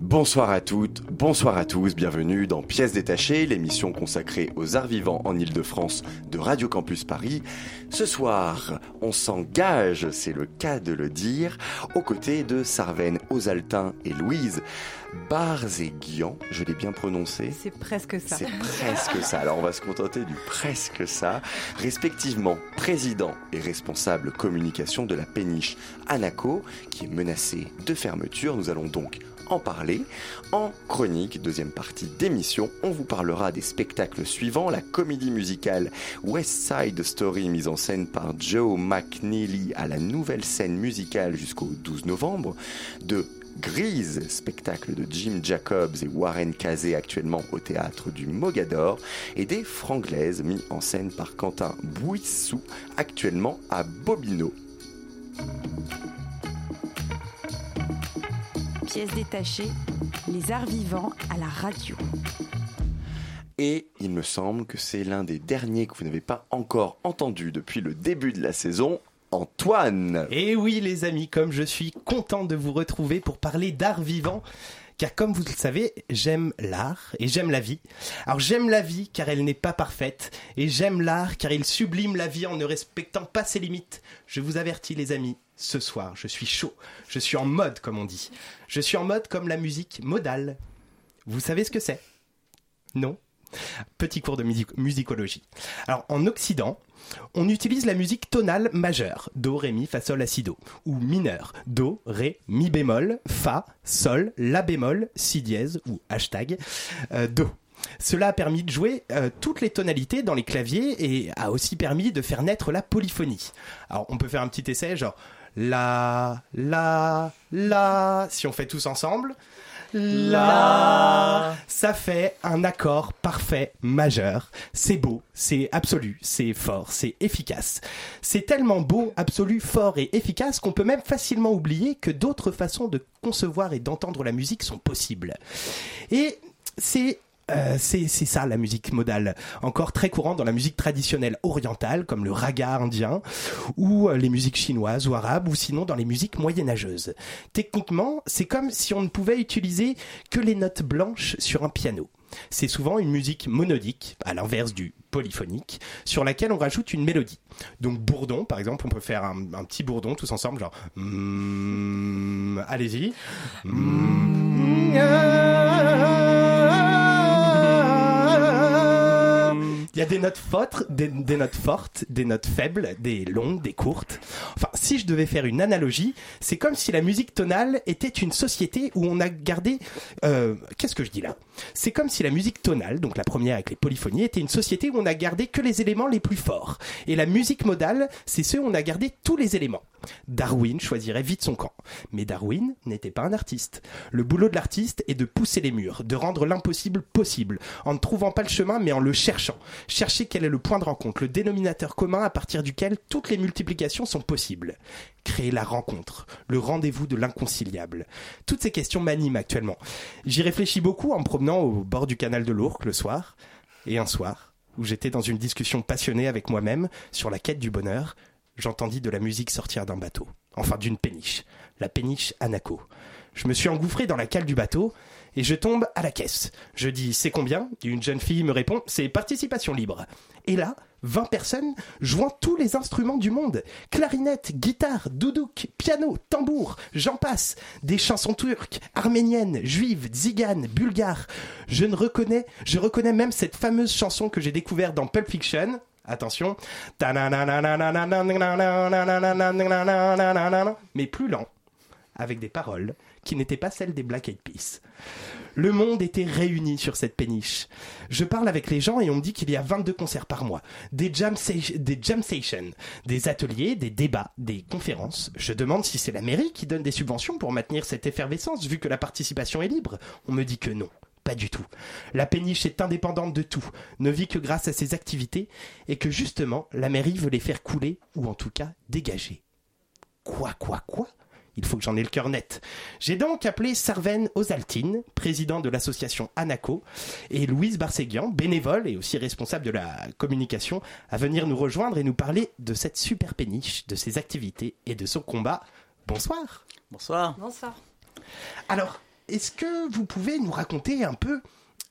Bonsoir à toutes, bonsoir à tous, bienvenue dans Pièces détachées, l'émission consacrée aux arts vivants en Ile-de-France de Radio Campus Paris. Ce soir, on s'engage, c'est le cas de le dire, aux côtés de Sarvène Osaltin et Louise Barzéguian, je l'ai bien prononcé. C'est presque ça. C'est presque ça. Alors on va se contenter du presque ça. Respectivement, président et responsable communication de la péniche Anaco, qui est menacée de fermeture. Nous allons donc en parler. En chronique, deuxième partie d'émission, on vous parlera des spectacles suivants. La comédie musicale West Side Story, mise en scène par Joe McNeely à la nouvelle scène musicale jusqu'au 12 novembre. De Grise, spectacle de Jim Jacobs et Warren Casey actuellement au théâtre du Mogador, et des Franglaises mis en scène par Quentin Bouissou actuellement à Bobino. Pièce détachée, les arts vivants à la radio. Et il me semble que c'est l'un des derniers que vous n'avez pas encore entendu depuis le début de la saison, Antoine. Et oui les amis, comme je suis content de vous retrouver pour parler d'art vivant, car comme vous le savez, j'aime l'art et j'aime la vie. Alors j'aime la vie car elle n'est pas parfaite, et j'aime l'art car il sublime la vie en ne respectant pas ses limites. Je vous avertis les amis, ce soir je suis chaud, je suis en mode comme on dit. Je suis en mode comme la musique modale. Vous savez ce que c'est? Non? Petit cours de music- musicologie. Alors en Occident, on utilise la musique tonale majeure, do, ré, mi, fa, sol, la, si, do, ou mineure, do, ré, mi bémol, fa, sol, la bémol, si dièse ou hashtag euh, do. Cela a permis de jouer euh, toutes les tonalités dans les claviers et a aussi permis de faire naître la polyphonie. Alors on peut faire un petit essai genre la, la, la, si on fait tous ensemble. La, ça fait un accord parfait majeur. C'est beau, c'est absolu, c'est fort, c'est efficace. C'est tellement beau, absolu, fort et efficace qu'on peut même facilement oublier que d'autres façons de concevoir et d'entendre la musique sont possibles. Et c'est euh, c'est ça la musique modale, encore très courant dans la musique traditionnelle orientale comme le raga indien ou euh, les musiques chinoises ou arabes ou sinon dans les musiques moyenâgeuses. Techniquement, c'est comme si on ne pouvait utiliser que les notes blanches sur un piano. C'est souvent une musique monodique, à l'inverse du polyphonique, sur laquelle on rajoute une mélodie. Donc bourdon, par exemple, on peut faire un, petit bourdon tous ensemble, genre... mm, Allez-y. Il y a des notes fortes, des, notes fortes, des notes faibles, des longues, des courtes. Enfin, si je devais faire une analogie, c'est comme si la musique tonale était une société où on a gardé. euh, Qu'est-ce que je dis là? C'est comme si la musique tonale, donc la première avec les polyphonies, était une société où on a gardé que les éléments les plus forts. Et la musique modale, c'est ceux où on a gardé tous les éléments. Darwin choisirait vite son camp. Mais Darwin n'était pas un artiste. Le boulot de l'artiste est de pousser les murs, de rendre l'impossible possible, en ne trouvant pas le chemin mais en le cherchant. Chercher quel est le point de rencontre, le dénominateur commun à partir duquel toutes les multiplications sont possibles. Créer la rencontre, le rendez-vous de l'inconciliable. Toutes ces questions m'animent actuellement. J'y réfléchis beaucoup en me promenant au bord du canal de l'Ourcq le soir. Et un soir, où j'étais dans une discussion passionnée avec moi-même sur la quête du bonheur, j'entendis de la musique sortir d'un bateau, enfin d'une péniche, la péniche Anaco. Je me suis engouffré dans la cale du bateau et je tombe à la caisse. Je dis c'est combien? Une jeune fille me répond c'est participation libre. Et là, 20 personnes jouant tous les instruments du monde. Clarinette, guitare, doudouk, piano, tambour, j'en passe. Des chansons turques, arméniennes, juives, tziganes, bulgares. Je ne reconnais, je reconnais même cette fameuse chanson que j'ai découverte dans Pulp Fiction. Attention. Mais plus lent, avec des paroles qui n'étaient pas celles des Black Eyed Peas. Le monde était réuni sur cette péniche. Je parle avec les gens et on me dit qu'il y a 22 concerts par mois, des jam, des jam sessions, des ateliers, des débats, des conférences. Je demande si c'est la mairie qui donne des subventions pour maintenir cette effervescence vu que la participation est libre. On me dit que non. pas du tout. La péniche est indépendante de tout, ne vit que grâce à ses activités, et que justement, la mairie veut les faire couler, ou en tout cas dégager. Quoi, quoi, quoi? Il faut que j'en ai le cœur net. J'ai donc appelé Sarven Ozaltine, président de l'association Anaco, et Louise Barséguian, bénévole et aussi responsable de la communication, à venir nous rejoindre et nous parler de cette super péniche, de ses activités et de son combat. Bonsoir. Bonsoir. Bonsoir. Alors, est-ce que vous pouvez nous raconter un peu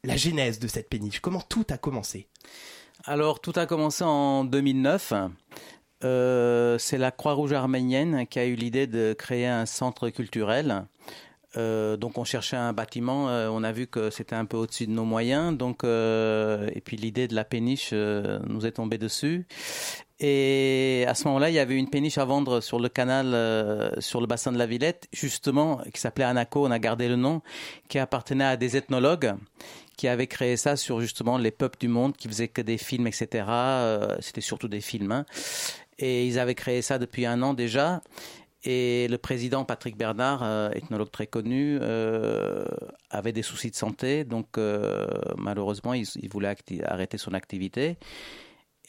la genèse de cette péniche? Comment tout a commencé? Alors, tout a commencé en 2009. Euh, c'est la Croix-Rouge arménienne qui a eu l'idée de créer un centre culturel. Euh, donc on cherchait un bâtiment, euh, on a vu que c'était un peu au-dessus de nos moyens, donc et puis l'idée de la péniche nous est tombée dessus. Et à ce moment-là, il y avait une péniche à vendre sur le canal, sur le bassin de la Villette, justement, qui s'appelait Anaco, on a gardé le nom, qui appartenait à des ethnologues qui avaient créé ça sur justement les peuples du monde, qui faisaient que des films, etc. C'était surtout des films. Hein. Et ils avaient créé ça depuis un an déjà. Et le président Patrick Bernard, euh, ethnologue très connu, euh, avait des soucis de santé, donc euh, malheureusement il, voulait arrêter son activité.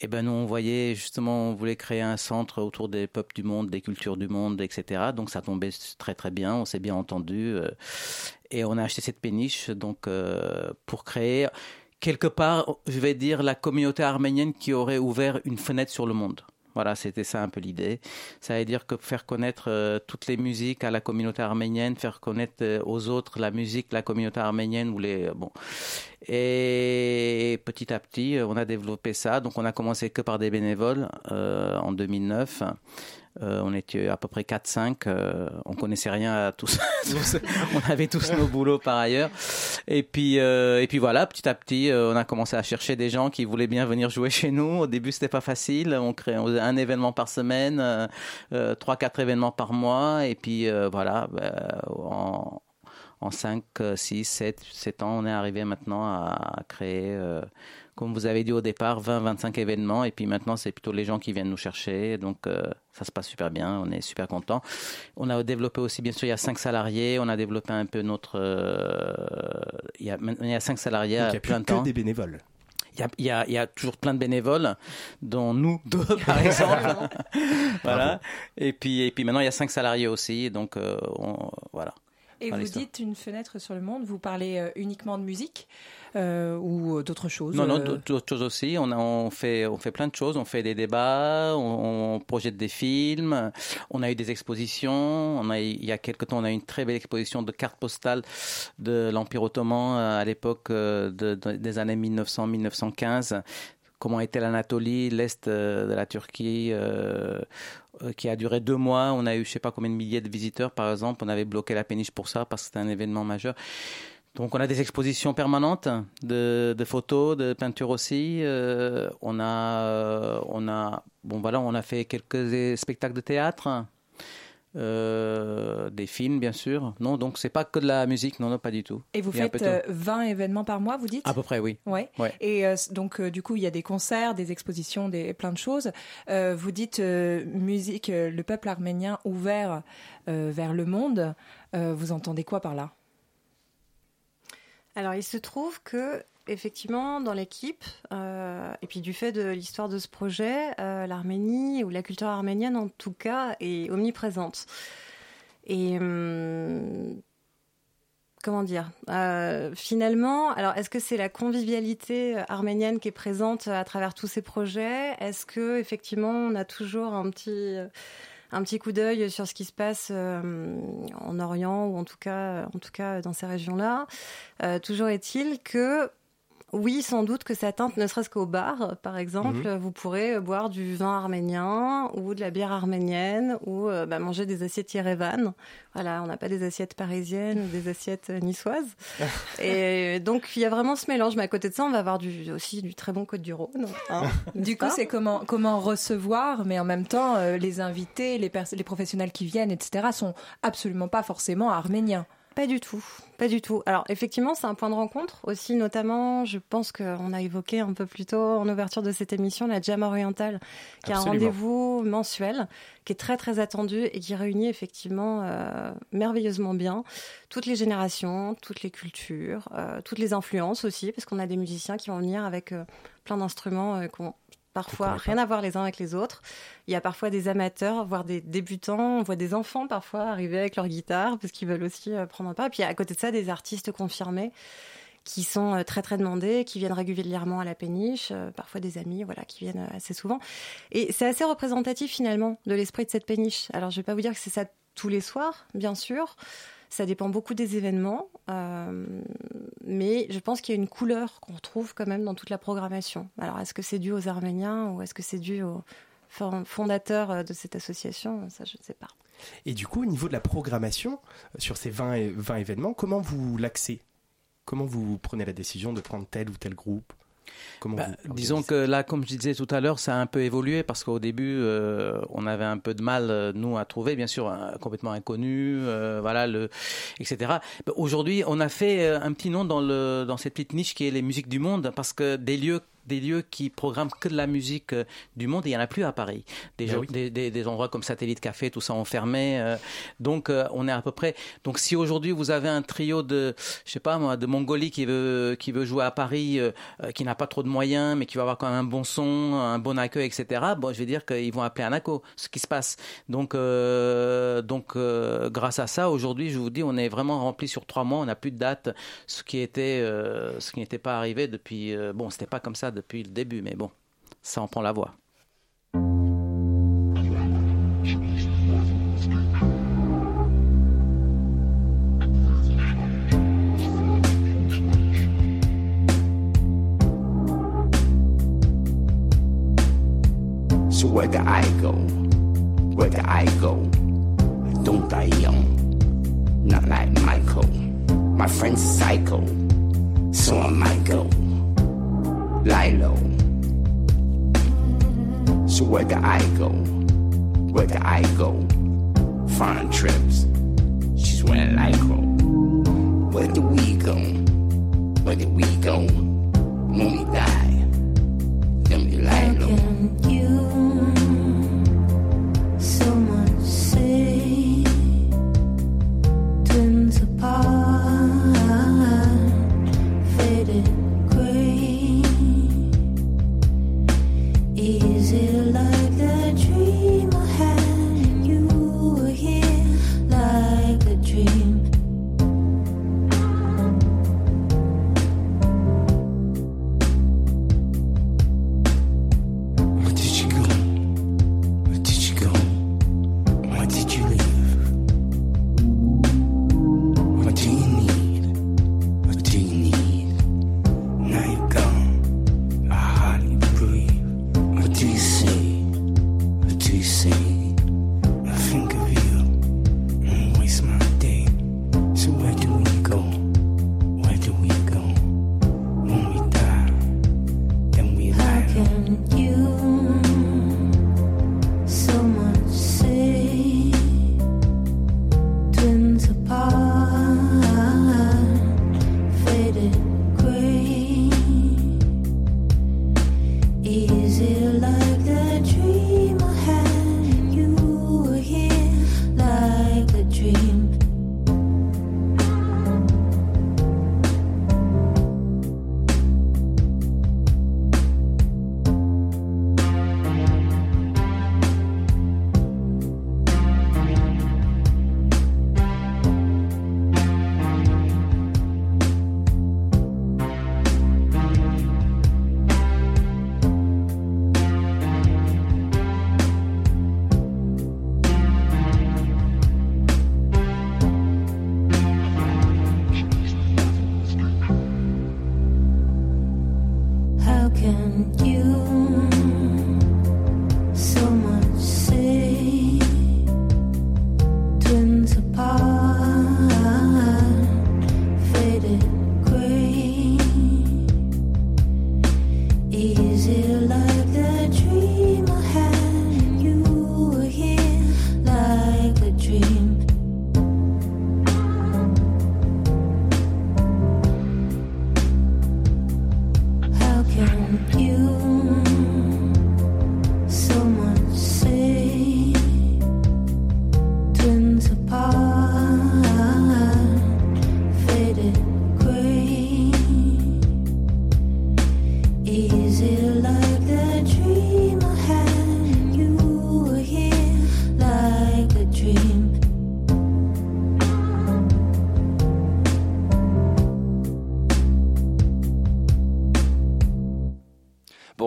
Et ben nous on voyait justement, on voulait créer un centre autour des peuples du monde, des cultures du monde, etc. Donc ça tombait très très bien, on s'est bien entendu, et on a acheté cette péniche donc pour créer quelque part, je vais dire, la communauté arménienne qui aurait ouvert une fenêtre sur le monde. Voilà, c'était ça un peu l'idée. Ça veut dire que faire connaître euh, toutes les musiques à la communauté arménienne, faire connaître euh, aux autres la musique la communauté arménienne euh, bon. Et petit à petit, on a développé ça. Donc, on a commencé que par des bénévoles en 2009. Euh, on était à peu près 4-5. Euh, on connaissait rien à tous. on avait tous nos boulots par ailleurs. Et puis, euh, et puis voilà, petit à petit, on a commencé à chercher des gens qui voulaient bien venir jouer chez nous. Au début, c'était pas facile. On créait un événement par semaine, trois, quatre événements par mois. Et puis voilà, en, en 5, 6, 7, 7 ans, on est arrivé maintenant à créer comme vous avez dit au départ, 20-25 événements. Et puis maintenant, c'est plutôt les gens qui viennent nous chercher. Donc, euh, ça se passe super bien. On est super content. On a développé aussi, bien sûr, il y a 5 salariés. On a développé un peu notre. Euh, il, y a, il y a 5 salariés Donc, il y a plein de temps. des bénévoles. Il y, a, il, y a, il y, a, toujours plein de bénévoles, dont nous deux, par exemple. voilà. Et puis, et puis maintenant, il y a cinq salariés aussi. Donc, euh, on, voilà. Et vous dites une fenêtre sur le monde, vous parlez uniquement de musique euh, ou d'autres choses Non, non, euh, d'autres choses aussi. On, a, on, fait, on fait plein de choses. On fait des débats, on, projette des films, on a eu des expositions. On a, il y a quelques temps, on a eu une très belle exposition de cartes postales de l'Empire ottoman euh, à l'époque de, des années 1900-1915 comment était l'Anatolie, l'Est de la Turquie, qui a duré deux mois. On a eu je sais pas combien de milliers de visiteurs, par exemple. On avait bloqué la péniche pour ça parce que c'était un événement majeur. Donc on a des expositions permanentes de, photos, de peintures aussi. Euh, on a, euh, on a, bon voilà, on a fait quelques spectacles de théâtre, euh, des films bien sûr. Non, donc c'est pas que de la musique, non, non, pas du tout. Et vous faites 20 événements par mois, vous dites? À peu près, oui. Ouais. Et donc du coup il y a des concerts, des expositions, des plein de choses. vous dites musique, le peuple arménien ouvert vers le monde. vous entendez quoi par là? Alors, il se trouve que effectivement, dans l'équipe, euh, et puis du fait de l'histoire de ce projet, euh, l'Arménie, ou la culture arménienne en tout cas, est omniprésente. Et hum, comment dire euh, Finalement, alors est-ce que c'est la convivialité arménienne qui est présente à travers tous ces projets? Est-ce que effectivement, on a toujours un petit un petit coup d'œil sur ce qui se passe en Orient ou en tout cas, en tout cas dans ces régions-là? Toujours est-il que oui, sans doute que ça teinte, ne serait-ce qu'au bar, par exemple, mhm. vous pourrez boire du vin arménien ou de la bière arménienne ou euh, bah, manger des assiettes Yerevan. Voilà, on n'a pas des assiettes parisiennes ou des assiettes niçoises. Et donc, il y a vraiment ce mélange. Mais à côté de ça, on va avoir du, aussi du très bon Côte du Rhône. Hein, du coup, c'est comment, comment recevoir, mais en même temps, euh, les invités, les, les professionnels qui viennent, etc., sont absolument pas forcément arméniens. Pas du tout. Pas du tout. Alors effectivement, c'est un point de rencontre aussi, notamment, je pense qu'on a évoqué un peu plus tôt en ouverture de cette émission la Jam orientale, qui est un rendez-vous mensuel, qui est très très attendu et qui réunit effectivement euh, merveilleusement bien toutes les générations, toutes les cultures, euh, toutes les influences aussi, parce qu'on a des musiciens qui vont venir avec euh, plein d'instruments parfois rien à voir les uns avec les autres. Il y a parfois des amateurs, voire des débutants. On voit des enfants parfois arriver avec leur guitare parce qu'ils veulent aussi euh, prendre un pas. Et puis à côté de ça, des artistes confirmés qui sont euh, très très demandés, qui viennent régulièrement à la péniche, euh, parfois des amis, voilà, qui viennent assez souvent. Et c'est assez représentatif finalement de l'esprit de cette péniche. Alors je vais pas vous dire que c'est ça tous les soirs, bien sûr. Ça dépend beaucoup des événements, euh, mais je pense qu'il y a une couleur qu'on retrouve quand même dans toute la programmation. Alors, est-ce que c'est dû aux Arméniens ou est-ce que c'est dû aux fondateurs euh, de cette association? Ça, je ne sais pas. Et du coup, au niveau de la programmation, euh, sur ces 20, 20 événements, comment vous l'axez? Comment vous prenez la décision de prendre tel ou tel groupe? Bah, disons que là, comme je disais tout à l'heure, ça a un peu évolué parce qu'au début, euh, on avait un peu de mal, euh, nous, à trouver, bien sûr, complètement inconnu, euh, voilà, le, etc. Bah, aujourd'hui, on a fait un petit nom dans, le, dans cette petite niche qui est les musiques du monde parce que des lieux des lieux qui programment que de la musique euh, du monde, et il n'y en a plus à Paris. Des, ben des, des, endroits comme Satellite Café, tout ça, ont fermé. Euh. donc, euh, on est à peu près. Donc, si aujourd'hui vous avez un trio de, je sais pas moi, de Mongolie qui veut, qui veut jouer à Paris, qui n'a pas trop de moyens, mais qui va avoir quand même un bon son, un bon accueil, etc., bon, je vais dire qu'ils vont appeler Anaco, ce qui se passe. Donc, donc grâce à ça, aujourd'hui, je vous dis, on est vraiment rempli sur trois mois, on n'a plus de date, ce qui était, ce qui n'était pas arrivé depuis, bon, c'était pas comme ça depuis le début, mais bon, ça en prend la voix. So where do I go? Where do I go? Don't I young? Not like Michael. My friend's psycho. So I might go. Lie low. So where do I go? Where do I go? Foreign trips. She's wearing lycra. Where do we go? Where do we go? When we die,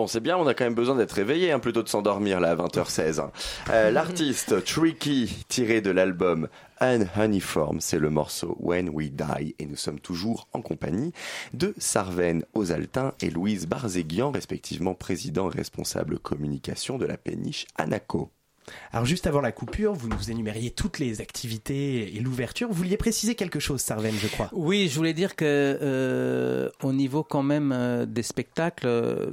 Bon, c'est bien, on a quand même besoin d'être réveillé, hein, plutôt de s'endormir là à 20h16. hein. Euh, L'artiste Tricky, tiré de l'album Unhoneyform, c'est le morceau When We Die, et nous sommes toujours en compagnie de Sarven Ozaltin et Louise Barzéguian, respectivement président et responsable communication de la péniche Anaco. Alors juste avant la coupure, vous nous énumériez toutes les activités et l'ouverture. Vous vouliez préciser quelque chose, Sarven, je crois. Oui, je voulais dire que euh, au niveau quand même euh, des spectacles, euh,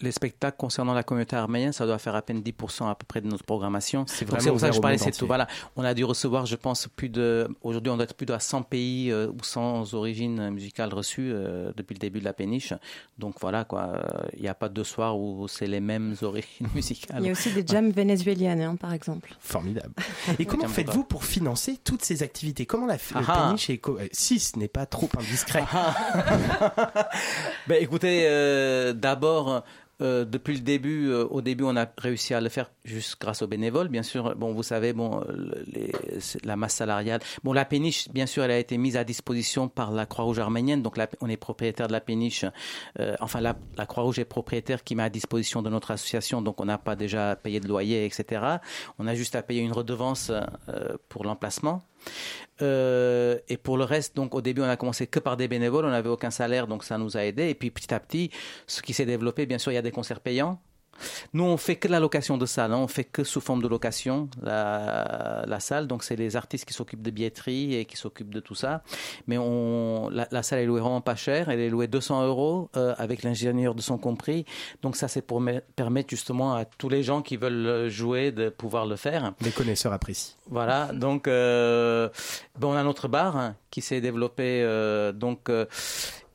les spectacles concernant la communauté arménienne, ça doit faire à peine 10% à peu près de notre programmation. C'est vraiment C'est pour ça que je parlais, c'est tout. Voilà, on a dû recevoir, je pense, plus de. Aujourd'hui, on doit être plus de 100 pays euh, ou 100 origines musicales reçues euh, depuis le début de la péniche. Donc voilà, quoi. Il n'y a pas deux soirs où c'est les mêmes origines musicales. Il y a aussi des jams vénézuéliennes, hein, par exemple. Formidable. Et comment faites-vous pour financer toutes ces activités? Comment la Ah ah. péniche est co- euh, si ce n'est pas trop indiscret Ben, écoutez, euh, d'abord, euh, depuis le début, euh, au début, on a réussi à le faire juste grâce aux bénévoles, bien sûr. Bon, vous savez, bon, le- les- la masse salariale. Bon, la péniche, bien sûr, elle a été mise à disposition par la Croix-Rouge arménienne. Donc, la- on est propriétaire de la péniche. Euh, enfin, la, la Croix-Rouge est propriétaire qui met à disposition de notre association. Donc, on n'a pas déjà payé de loyer, etc. On a juste à payer une redevance euh, pour l'emplacement. Euh, et pour le reste, donc au début, on a commencé que par des bénévoles, on n'avait aucun salaire, donc ça nous a aidé. Et puis petit à petit, ce qui s'est développé, bien sûr, il y a des concerts payants. Nous, on fait que la location de salle, hein. on fait que sous forme de location la, la salle. Donc, c'est les artistes qui s'occupent de billetterie et qui s'occupent de tout ça. Mais on, la, la salle est louée vraiment pas cher. Elle est louée 200 euros euh, avec l'ingénieur de son compris. Donc, ça, c'est pour me- permettre justement à tous les gens qui veulent jouer de pouvoir le faire. Les connaisseurs apprécient. Voilà, donc euh, bon, on a notre bar hein, qui s'est développé. euh, donc, euh,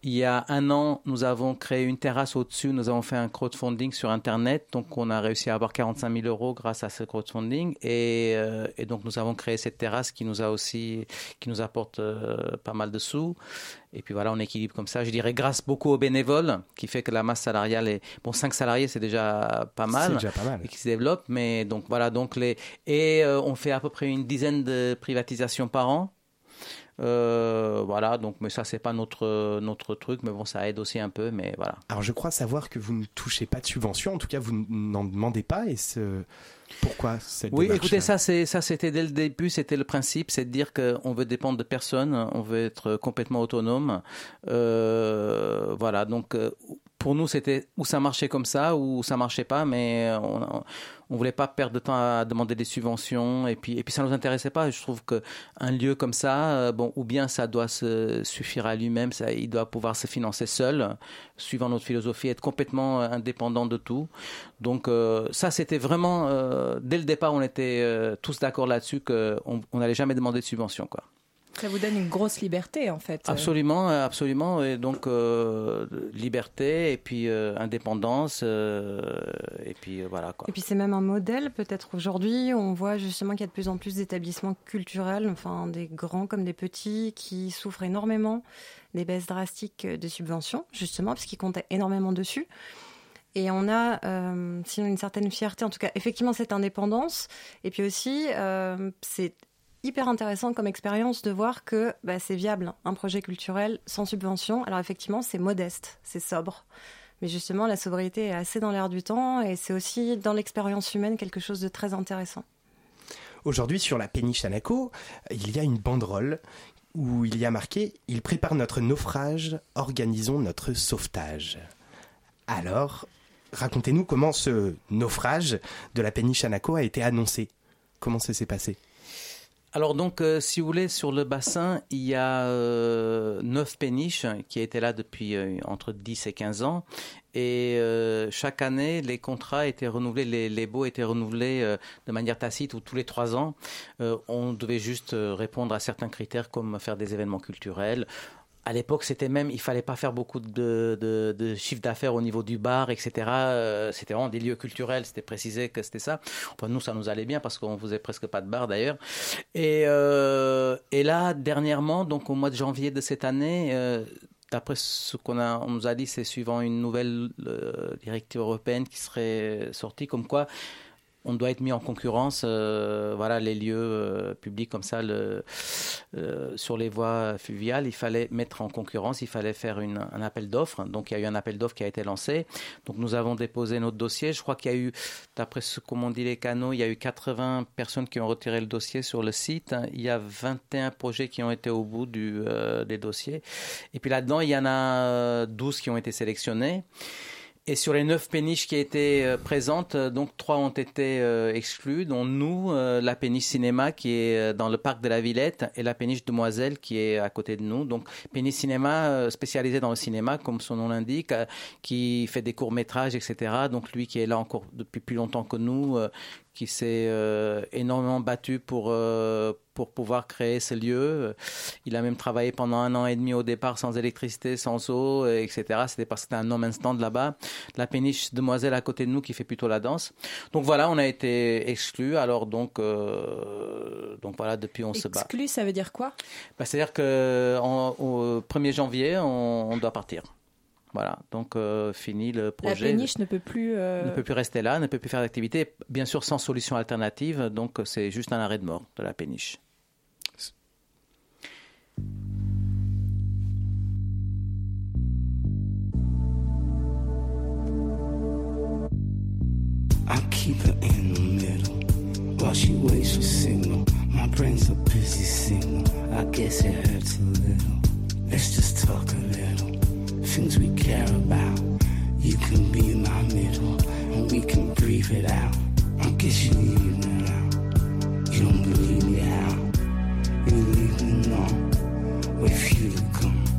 il y a un an, nous avons créé une terrasse au-dessus. Nous avons fait un crowdfunding sur Internet. Donc, on a réussi à avoir 45 000 euros grâce à ce crowdfunding. Et, euh, et donc, nous avons créé cette terrasse qui nous a aussi, qui nous apporte euh, pas mal de sous. Et puis voilà, on équilibre comme ça. Je dirais grâce beaucoup aux bénévoles, qui fait que la masse salariale est bon. 5 salariés, c'est déjà pas mal C'est déjà pas mal. et qui se développe. Mais donc voilà, donc les et euh, on fait à peu près une dizaine de privatisations par an. Euh, voilà, donc mais ça c'est pas notre notre truc, mais bon ça aide aussi un peu, mais voilà. Alors je crois savoir que vous ne touchez pas de subvention, en tout cas vous n'en demandez pas. Et ce... pourquoi cette Oui, écoutez, ça c'est ça c'était dès le début, c'était le principe, c'est de dire qu'on veut dépendre de personne, on veut être complètement autonome. Euh, voilà, donc euh, pour nous c'était où ça marchait comme ça ou ça marchait pas, mais on, on voulait pas perdre de temps à demander des subventions et puis et puis ça nous intéressait pas. Je trouve que un lieu comme ça, euh, bon, ou bien ça doit se suffire à lui-même, ça il doit pouvoir se financer seul, suivant notre philosophie, être complètement euh, indépendant de tout. Donc euh, ça c'était vraiment euh, dès le départ on était euh, tous d'accord là-dessus qu'on on n'allait jamais demander de subvention quoi. Ça vous donne une grosse liberté en fait. Absolument, euh, absolument. Et donc euh, liberté et puis euh, indépendance euh, et puis euh, voilà quoi. Et puis c'est même un modèle peut-être aujourd'hui. On voit justement qu'il y a de plus en plus d'établissements culturels, enfin des grands comme des petits, qui souffrent énormément des baisses drastiques de subventions, justement, parce qu'ils comptaient énormément dessus. Et on a, euh, sinon, une certaine fierté, en tout cas, effectivement, cette indépendance. Et puis aussi, euh, c'est hyper intéressant comme expérience de voir que bah, c'est viable, un projet culturel sans subvention. Alors effectivement, c'est modeste, c'est sobre. Mais justement, la sobriété est assez dans l'air du temps et c'est aussi dans l'expérience humaine quelque chose de très intéressant. Aujourd'hui, sur la péniche Anaco, il y a une banderole où il y a marqué Il prépare notre naufrage, organisons notre sauvetage. Alors, racontez-nous comment ce naufrage de la péniche Anaco a été annoncé. Comment ça s'est passé? Alors donc, euh, si vous voulez, sur le bassin, il y a euh, neuf péniches qui étaient là depuis euh, entre 10 et 15 ans. Et euh, chaque année, les contrats étaient renouvelés, les, les baux étaient renouvelés de manière tacite ou tous les trois ans. On devait juste répondre à certains critères comme faire des événements culturels. À l'époque, c'était même, il fallait pas faire beaucoup de, de, chiffre d'affaires au niveau du bar, etc. Euh, c'était vraiment des lieux culturels, c'était précisé que c'était ça. Nous, ça nous allait bien parce qu'on faisait presque pas de bar d'ailleurs. Et, euh, là, dernièrement, donc au mois de janvier de cette année, euh, d'après ce qu'on a, on nous a dit, c'est suivant une nouvelle directive européenne qui serait sortie, comme quoi on doit être mis en concurrence, euh, voilà, les lieux euh, publics comme ça, euh, sur les voies fluviales, il fallait mettre en concurrence, il fallait faire un appel d'offres. Donc il y a eu un appel d'offres qui a été lancé. Donc nous avons déposé notre dossier. Je crois qu'il y a eu, d'après ce qu'ont dit les canaux, il y a eu 80 personnes qui ont retiré le dossier sur le site. Il y a 21 projets qui ont été au bout du, des dossiers. Et puis là-dedans, il y en a 12 qui ont été sélectionnés. Et sur les neuf péniches qui étaient euh, présentes, euh, donc trois ont été euh, exclues, dont nous, la péniche cinéma qui est dans le parc de la Villette et la péniche Demoiselle qui est à côté de nous. Donc péniche cinéma spécialisée dans le cinéma, comme son nom l'indique, qui fait des courts métrages, etc. Donc lui qui est là encore depuis plus longtemps que nous, qui s'est euh, énormément battu pour euh, pour pouvoir créer ce lieu. Il a même travaillé pendant un an et demi au départ sans électricité, sans eau, etc. C'était parce que c'était un no man's là-bas. La péniche Demoiselle à côté de nous qui fait plutôt la danse. Donc voilà, on a été exclus. Alors donc euh, donc voilà, depuis on se bat. Exclu, ça veut dire quoi? Bah, C'est-à-dire que en- au 1er janvier, on, on doit partir. Voilà, donc euh, fini le La projet. péniche ne peut plus. euh, ne peut plus rester là, ne peut plus faire d'activité, bien sûr sans solution alternative, donc c'est juste un arrêt de mort de la péniche. I keep her in the middle while she waits for signal. My brain's a busy signal. I guess it hurts a little. Let's just talk a little. Things we care about. You can be my middle, and we can breathe it out. I guess you leave now. You don't believe me how? You leave me no. Wait for you to come.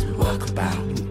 Walk about,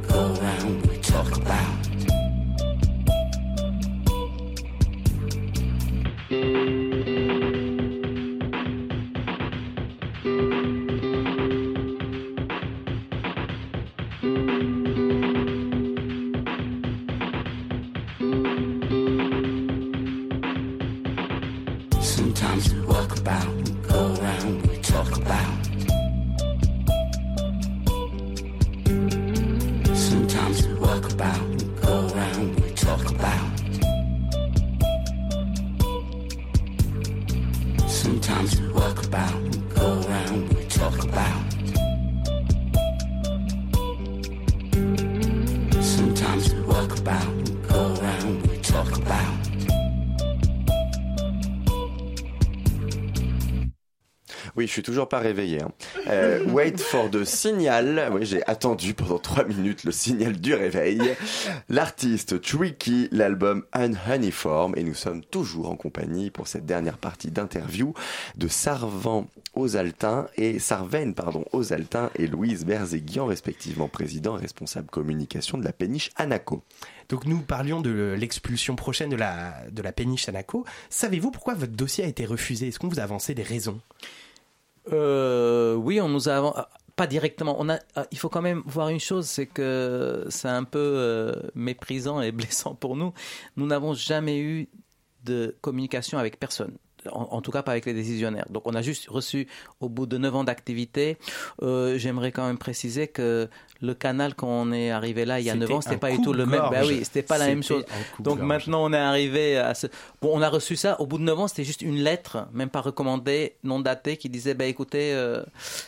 je suis toujours pas réveillé. hein. Euh, wait for the signal. Oui, j'ai attendu pendant trois minutes le signal du réveil. L'artiste Tricky, l'album Unhoneyform, et nous sommes toujours en compagnie pour cette dernière partie d'interview de Sarvan Osaltin et Sarven, pardon, Osaltin et Louise Berzéguian, respectivement président et responsable communication de la péniche Anaco. Donc nous parlions de l'expulsion prochaine de la, de la péniche Anaco. Savez-vous pourquoi votre dossier a été refusé? Est-ce qu'on vous a avancé des raisons? Euh, oui, on nous a ah, pas directement. On a, ah, il faut quand même voir une chose, c'est que c'est un peu euh, méprisant et blessant pour nous. Nous n'avons jamais eu de communication avec personne. En, en tout cas, pas avec les décisionnaires. Donc, on a juste reçu, au bout de 9 ans d'activité, euh, j'aimerais quand même préciser que le canal, quand on est arrivé là il y a 9 C'était ans, c'était pas du tout le même. Ben oui, c'était pas la même chose. Donc maintenant, on est arrivé à ce. Bon, on a reçu ça. Au bout de 9 ans, c'était juste une lettre, même pas recommandée, non datée, qui disait bah, écoutez, euh,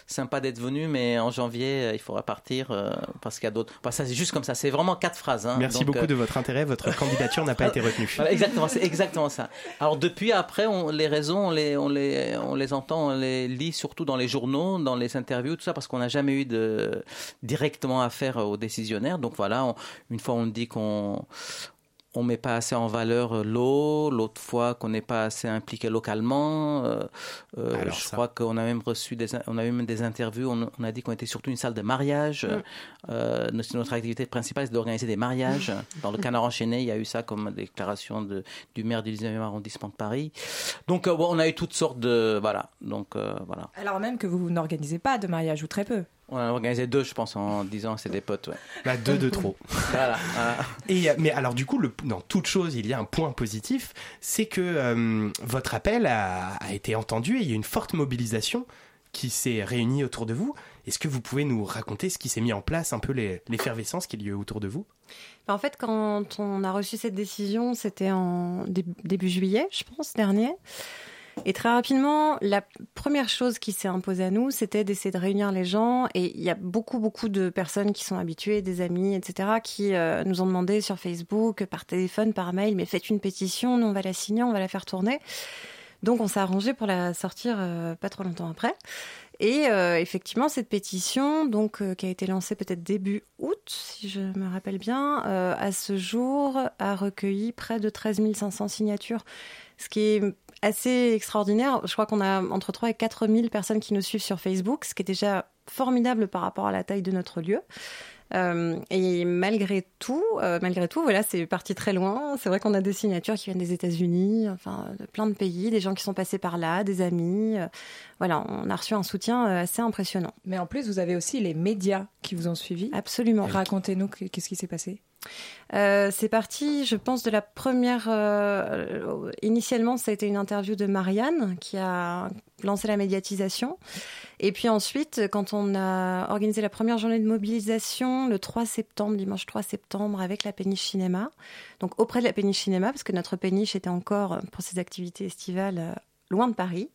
sympa d'être venu, mais en janvier, euh, il faudra partir euh, parce qu'il y a d'autres. Enfin, ça, c'est juste comme ça. C'est vraiment quatre phrases. hein. Merci Donc, beaucoup de votre intérêt. Votre candidature n'a pas été retenue. voilà, exactement, c'est exactement ça. Alors depuis après, on, les raisons, on les, on les, les entend, on les lit surtout dans les journaux, dans les interviews, tout ça, parce qu'on n'a jamais eu de directement affaire aux décisionnaires. Donc voilà, une fois on dit qu'on on met pas assez en valeur l'eau, l'autre fois qu'on n'est pas assez impliqué localement. Euh, euh, Alors je ça. crois qu'on a même reçu des, on a eu même des interviews. On, on a dit qu'on était surtout une salle de mariage. Mm. Euh, notre, notre activité principale, c'est d'organiser des mariages. Dans le Canard enchaîné, il y a eu ça comme déclaration de, du maire du 19e arrondissement de Paris. Donc euh, on a eu toutes sortes de voilà. Donc euh, voilà. Alors même que vous n'organisez pas de mariage ou très peu. On a organisé deux, je pense, en disant c'est des potes. Ouais. Bah, deux de trop. voilà. voilà. Et, euh, mais alors du coup, le, dans toute chose, il y a un point positif, c'est que euh, votre appel a, a été entendu et il y a une forte mobilisation qui s'est réunie autour de vous. Est-ce que vous pouvez nous raconter ce qui s'est mis en place, un peu les- l'effervescence qu'il y a eu autour de vous? En fait, quand on a reçu cette décision, c'était en dé- début juillet, je pense, dernier. Et très rapidement, la première chose qui s'est imposée à nous, c'était d'essayer de réunir les gens. Et il y a beaucoup, beaucoup de personnes qui sont habituées, des amis, etc., qui euh, nous ont demandé sur Facebook, par téléphone, par mail, mais faites une pétition, nous on va la signer, on va la faire tourner. Donc on s'est arrangé pour la sortir euh, pas trop longtemps après. Et euh, effectivement, cette pétition, donc qui a été lancée peut-être début août, si je me rappelle bien, à ce jour a recueilli près de 13 500 signatures, ce qui est assez extraordinaire. Je crois qu'on a entre 3 et 4 000 personnes qui nous suivent sur Facebook, ce qui est déjà formidable par rapport à la taille de notre lieu. Euh, et malgré tout, euh, malgré tout, voilà, c'est parti très loin. C'est vrai qu'on a des signatures qui viennent des États-Unis, enfin, de plein de pays, des gens qui sont passés par là, des amis. Euh, voilà, on a reçu un soutien assez impressionnant. Mais en plus, vous avez aussi les médias qui vous ont suivi. Absolument. Racontez-nous qu- qu'est-ce qui s'est passé. Euh, c'est parti, je pense, de la première. euh, initialement, ça a été une interview de Marianne qui a lancé la médiatisation. Et puis ensuite, quand on a organisé la première journée de mobilisation le 3 septembre, dimanche 3 septembre, avec la péniche cinéma, donc auprès de la péniche cinéma, parce que notre péniche était encore, pour ses activités estivales, euh, loin de Paris.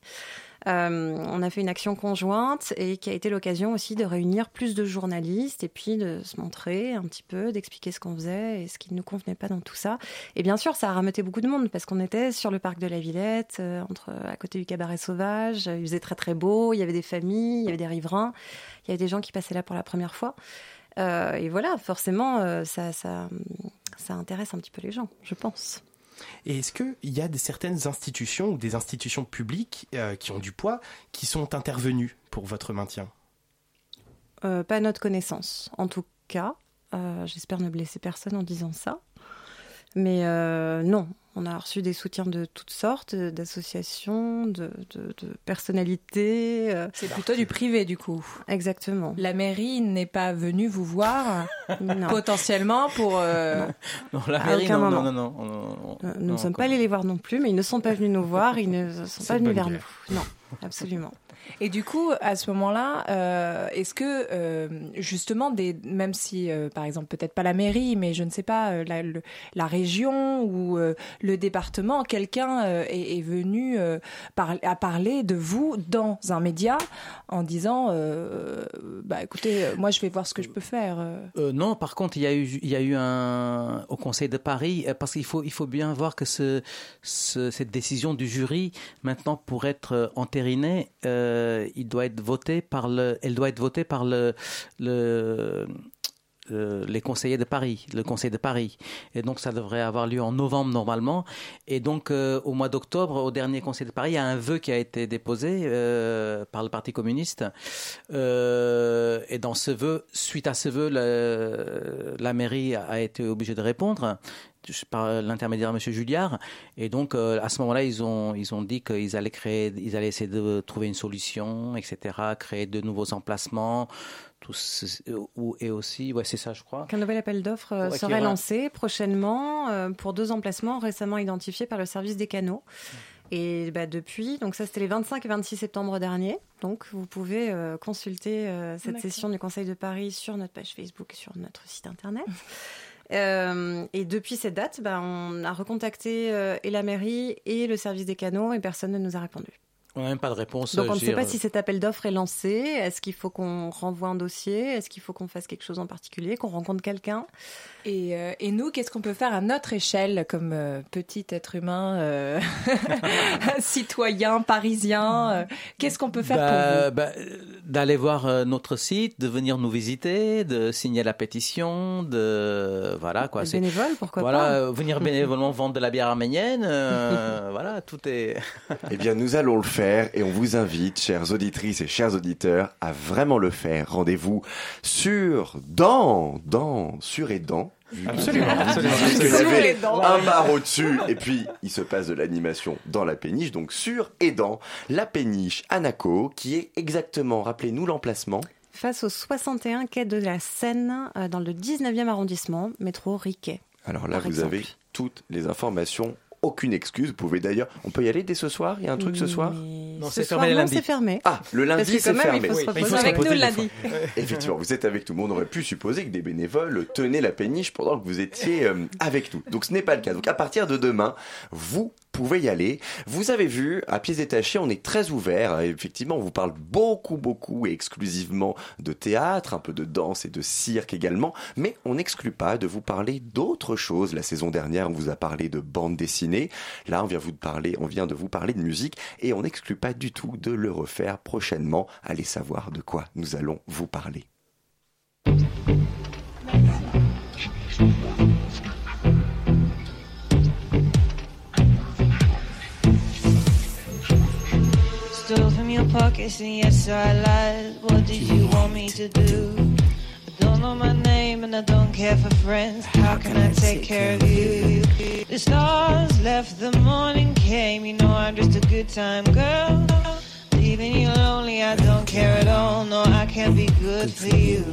Euh, on a fait une action conjointe et qui a été l'occasion aussi de réunir plus de journalistes et puis de se montrer un petit peu, d'expliquer ce qu'on faisait et ce qui ne nous convenait pas dans tout ça. Et bien sûr, ça a rameuté beaucoup de monde parce qu'on était sur le parc de la Villette, euh, entre, à côté du cabaret sauvage. Il faisait très très beau, il y avait des familles, il y avait des riverains, il y avait des gens qui passaient là pour la première fois. Euh, et voilà, forcément, ça, ça, ça intéresse un petit peu les gens, je pense. Et est-ce qu'il y a des, certaines institutions ou des institutions publiques euh, qui ont du poids qui sont intervenues pour votre maintien? Euh, pas à notre connaissance, en tout cas. Euh, J'espère ne blesser personne en disant ça. Mais euh, non, on a reçu des soutiens de toutes sortes, euh, d'associations, de, de- de personnalités. euh. C'est plutôt du privé, du coup. Exactement. La mairie n'est pas venue vous voir Non. potentiellement pour. euh, Non, la mairie, non, non, non, non, on- on- Nous non, ne sommes pas allés les voir non plus, mais ils ne sont pas venus nous voir, ils ne sont pas venus vers guerre. nous. Non, absolument. Et du coup, à ce moment-là, euh, est-ce que euh, justement, même si, euh, par exemple, peut-être pas la mairie, mais je ne sais pas, la, région ou le département, quelqu'un est, venu à parler de vous dans un média en disant, bah écoutez, moi je vais voir ce que je peux faire. non, par contre, il y a eu, il y a eu un au Conseil de Paris parce qu'il faut, il faut bien voir que ce, ce- cette décision du jury maintenant pour être entérinée, il doit être voté par le, elle doit être votée par le, le, euh, les conseillers de Paris, le Conseil de Paris. Et donc ça devrait avoir lieu en novembre normalement. Et donc euh, au mois d'octobre, au dernier Conseil de Paris, il y a un vœu qui a été déposé euh, par le Parti communiste. Et dans ce vœu, suite à ce vœu, la, mairie a été obligée de répondre par l'intermédiaire de M. Julliard. Et donc, à ce moment-là, ils ont, ils ont dit qu'ils allaient créer, ils allaient essayer de trouver une solution, etc., créer de nouveaux emplacements. Tout ce- ou- et aussi, ouais, c'est ça, je crois. Qu'un nouvel appel d'offres euh, Ouais, serait lancé prochainement euh, pour deux emplacements récemment identifiés par le service des canaux. Et bah, depuis, donc ça c'était les 25 et 26 septembre dernier. Donc vous pouvez euh, consulter euh, cette session du Conseil de Paris sur notre page Facebook, sur notre site internet. Euh, et depuis cette date, bah, on a recontacté euh, et la mairie et le service des canaux et personne ne nous a répondu. On n'a même pas de réponse. Donc on euh, ne sait pas dire, si cet appel d'offres est lancé. Est-ce qu'il faut qu'on renvoie un dossier? Est-ce qu'il faut qu'on fasse quelque chose en particulier? Qu'on rencontre quelqu'un? Et, euh, et nous, qu'est-ce qu'on peut faire à notre échelle comme euh, petit être humain, euh, citoyen, parisien euh, Qu'est-ce qu'on peut faire bah, pour vous? bah, euh, D'aller voir euh, notre site, de venir nous visiter, de signer la pétition, de voilà quoi. Bénévole, pourquoi voilà, pas? euh, venir bénévolement vendre de la bière arménienne. euh, voilà, tout est. Eh bien, nous allons le faire et on vous invite, chères auditrices et chers auditeurs, à vraiment le faire. Rendez-vous sur, dans, dans, sur et dans. Absolument, absolument, absolument. et dans. un bar au-dessus et puis il se passe de l'animation dans la péniche, donc sur et dans la péniche Anaco, qui est exactement, rappelez-nous l'emplacement. Face au 61 quai de la Seine, euh, dans le 19e arrondissement, métro Riquet. Alors là, vous exemple. avez toutes les informations. Aucune excuse. Vous pouvez d'ailleurs. On peut y aller dès ce soir? Il y a un truc ce soir? Non, Ce c'est soir, fermé les non, lundis. c'est fermé. Ah, le lundi, c'est fermé. il faut se Oui, il reposer. faut se Avec nous des lundi. Effectivement, vous êtes avec tout le monde. On aurait pu supposer que des bénévoles tenaient la péniche pendant que vous étiez euh, avec nous. Donc ce n'est pas le cas. Donc à partir de demain, vous pouvez y aller. Vous avez vu, à pieds détachés, on est très ouvert. Effectivement, on vous parle beaucoup, beaucoup et exclusivement de théâtre, un peu de danse et de cirque également. Mais on n'exclut pas de vous parler d'autres choses. La saison dernière, on vous a parlé de bande dessinée. Là, on vient vous parler, on vient de vous parler de musique et on n'exclut pas du tout de le refaire prochainement. Allez savoir de quoi nous allons vous parler. Pockets and yes I lied. What did you want me to do? I don't know my name and I don't care for friends. How can I take care of you? The stars left, the morning came. You know I'm just a good time girl. Leaving you lonely, I don't care at all. No, I can't be good for you.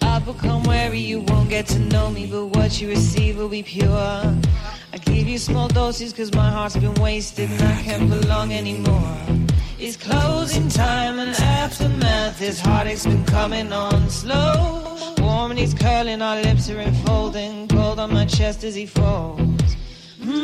I've become wary, you won't get to know me, but what you receive will be pure. I give you small doses cause my heart's been wasted and I can't belong anymore. It's closing time and aftermath, His heartache's been coming on slow. Warm and he's curling, our lips are enfolding, cold on my chest as he falls. Don't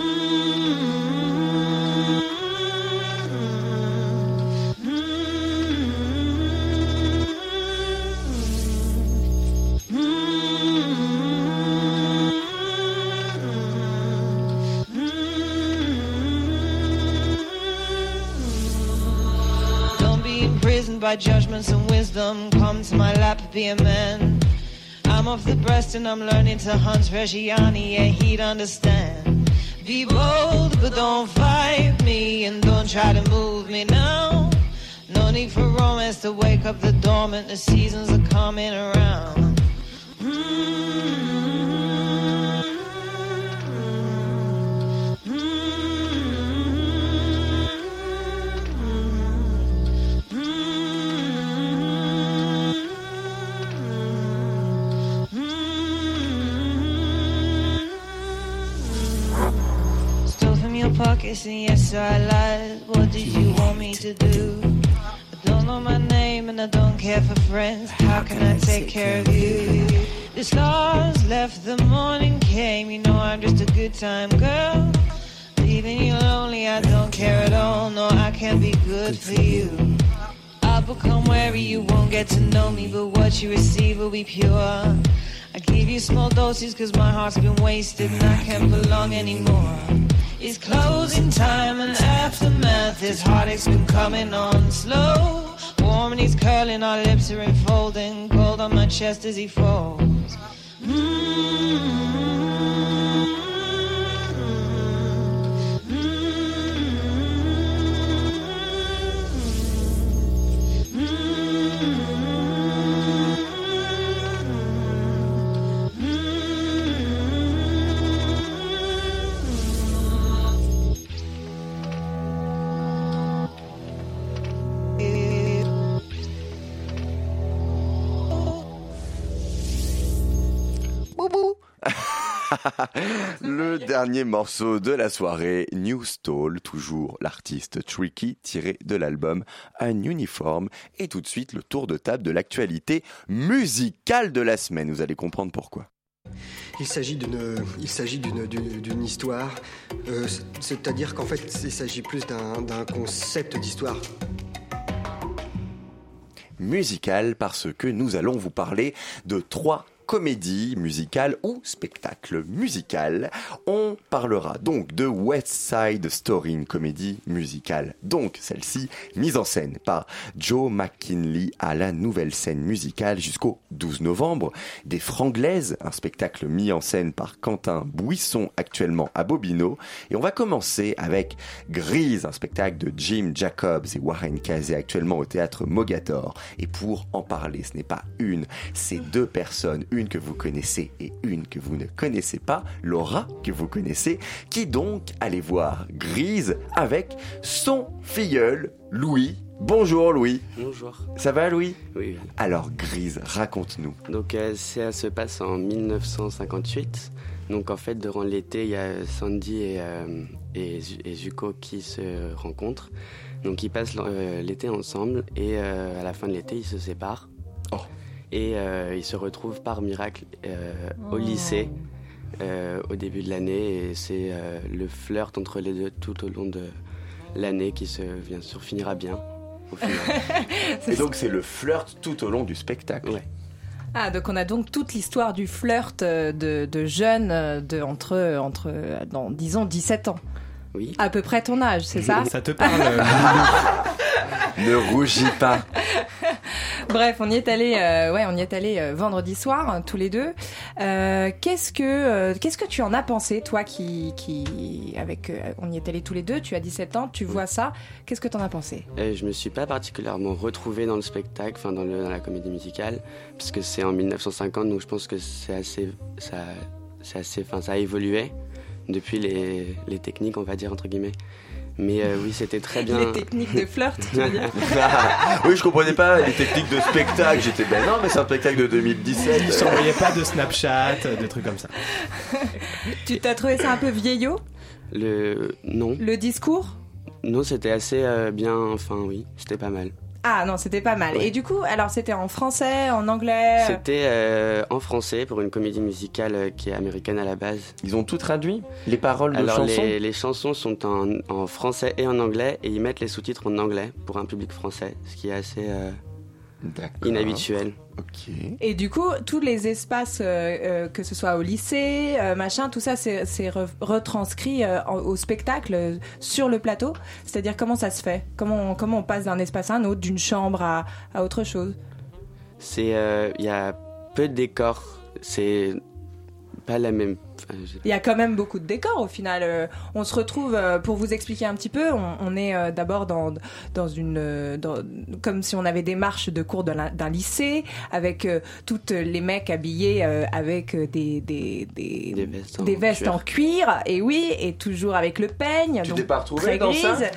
by judgments and wisdom. Come to my lap, be a man. I'm off the breast and I'm learning to hunt Reggiani, yeah, he'd understand. Be bold, but don't fight me and don't try to move me now. No need for romance to wake up the dormant, the seasons are coming around. Stole and yes I lied. What did you want me to do? I don't know my name and I don't care for friends. How can I take care of you? The stars left, the morning came. You know I'm just a good time girl. Leaving you lonely, I don't care at all. No, I can't be good for you. I've become wary, you won't get to know me, but what you receive will be pure. I give you small doses cause my heart's been wasted and I can't belong anymore. It's closing time and aftermath. His heartache's been coming on slow. Warm and he's curling, our lips are enfolding. Cold on my chest as he falls. Mm. Le dernier morceau de la soirée, New Stall, toujours l'artiste Tricky, tiré de l'album Un Uniforme. Et tout de suite, le tour de table de l'actualité musicale de la semaine. Vous allez comprendre pourquoi. Il s'agit d'une, il s'agit d'une, d'une, d'une histoire, euh, c'est- c'est-à-dire qu'en fait, il s'agit plus d'un, d'un concept d'histoire. Musicale parce que nous allons vous parler de trois comédies musicales ou spectacles musicales. On parlera donc de West Side Story, une comédie musicale. Donc celle-ci, mise en scène par Joe McKinley à la nouvelle scène musicale jusqu'au 12 novembre. Des Franglaises, un spectacle mis en scène par Quentin Bouisson actuellement à Bobino. Et on va commencer avec Grise, un spectacle de Jim Jacobs et Warren Casey actuellement au théâtre Mogador. Et pour en parler, ce n'est pas une, c'est deux personnes, que vous connaissez et une que vous ne connaissez pas, Laura que vous connaissez, qui donc allez voir Grise avec son filleul Louis. Bonjour Louis. Bonjour. Ça va Louis? Oui. Alors Grise, raconte-nous. Donc euh, ça se passe en 1958. Donc en fait, durant l'été, il y a Sandy et, euh, et, Zu- et Zuko qui se rencontrent. Donc ils passent euh, l'été ensemble et euh, à la fin de l'été, ils se séparent. Et euh, ils se retrouvent par miracle euh, au Oh. lycée euh, au début de l'année. Et c'est euh, le flirt entre les deux tout au long de l'année qui se bien sûr finira bien. Au final. Et donc c'est le flirt tout au long du spectacle. Ah, donc on a donc toute l'histoire du flirt de, de jeunes de, entre, entre dans, disons, 17 ans. Oui. À peu près ton âge, c'est ça? Ça te parle Ne rougis pas. Bref, on y est allé, euh, ouais, on y est allé euh, vendredi soir hein, tous les deux. Euh, qu'est-ce que, qu'est-ce que tu en as pensé, toi, qui, qui, avec, on y est allé tous les deux. Tu as 17 ans, tu vois ça. Qu'est-ce que tu en as pensé? Je me suis pas particulièrement retrouvé dans le spectacle, enfin dans la comédie musicale, parce que c'est en 1950, donc je pense que c'est assez, ça, c'est assez, enfin ça a évolué depuis les, les techniques, on va dire entre guillemets. Mais euh, oui, c'était très bien. Les techniques de flirt, tu veux dire oui, je comprenais pas les techniques de spectacle. J'étais ben non, mais c'est un spectacle de 2017. Il s'envoyait pas de Snapchat, euh, de trucs comme ça. Tu t'as trouvé ça un peu vieillot? Le non, Le discours? Non, c'était assez euh, bien. Enfin oui, c'était pas mal. Ah non, c'était pas mal. Ouais. Et du coup, alors c'était en français, en anglais C'était euh, en français pour une comédie musicale euh, qui est américaine à la base. Ils ont tout traduit? Les paroles de Alors chansons? les, les chansons sont en, en français et en anglais et ils mettent les sous-titres en anglais pour un public français, ce qui est assez euh, inhabituel. Et du coup, tous les espaces, euh, euh, que ce soit au lycée, euh, machin, tout ça, c'est c'est re- retranscrit euh, en- au spectacle euh, sur le plateau. C'est-à-dire comment ça se fait? Comment on, comment on passe d'un espace à un autre, d'une chambre à, à autre chose? C'est euh, il y a peu de décors, c'est pas la même. Il y a quand même beaucoup de décors au final. Euh, on se retrouve, euh, pour vous expliquer un petit peu, on, on est euh, d'abord dans, dans une. dans- comme si on avait des marches de cours d'un lycée, avec euh, toutes les mecs habillés euh, avec des, des, des, Des vestes en des vestes cuir. en cuir, et oui, et toujours avec le peigne. Tu t'es pas retrouvé très dans ça.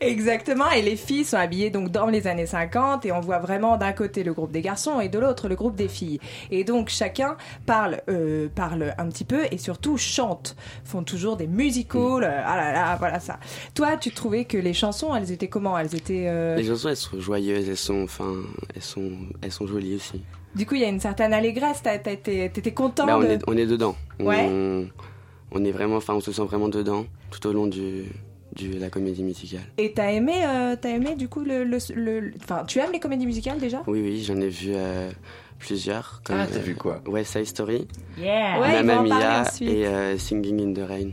Exactement, et les filles sont habillées donc dans les années 50 et on voit vraiment d'un côté le groupe des garçons et de l'autre le groupe des filles. Et donc chacun parle, euh, parle un petit peu et surtout chante, font toujours des musicals, euh, ah là là, voilà ça. Toi, tu trouvais que les chansons, elles étaient comment? Elles étaient... euh, Les chansons elles sont joyeuses, elles sont, enfin, elles sont, elles sont jolies aussi. Du coup, il y a une certaine allégresse, t'étais content Bah, on, de... est, on est dedans. Ouais. On, on est vraiment, enfin, on se sent vraiment dedans tout au long du, de la comédie musicale. Et t'as aimé, euh, aimé du coup le, le- le- enfin, tu aimes les comédies musicales déjà? Oui, oui, j'en ai vu euh, plusieurs. Comme, Ah, t'as vu quoi West Side Story, Yeah. Ouais, Mamma Mia et euh, Singing in the Rain.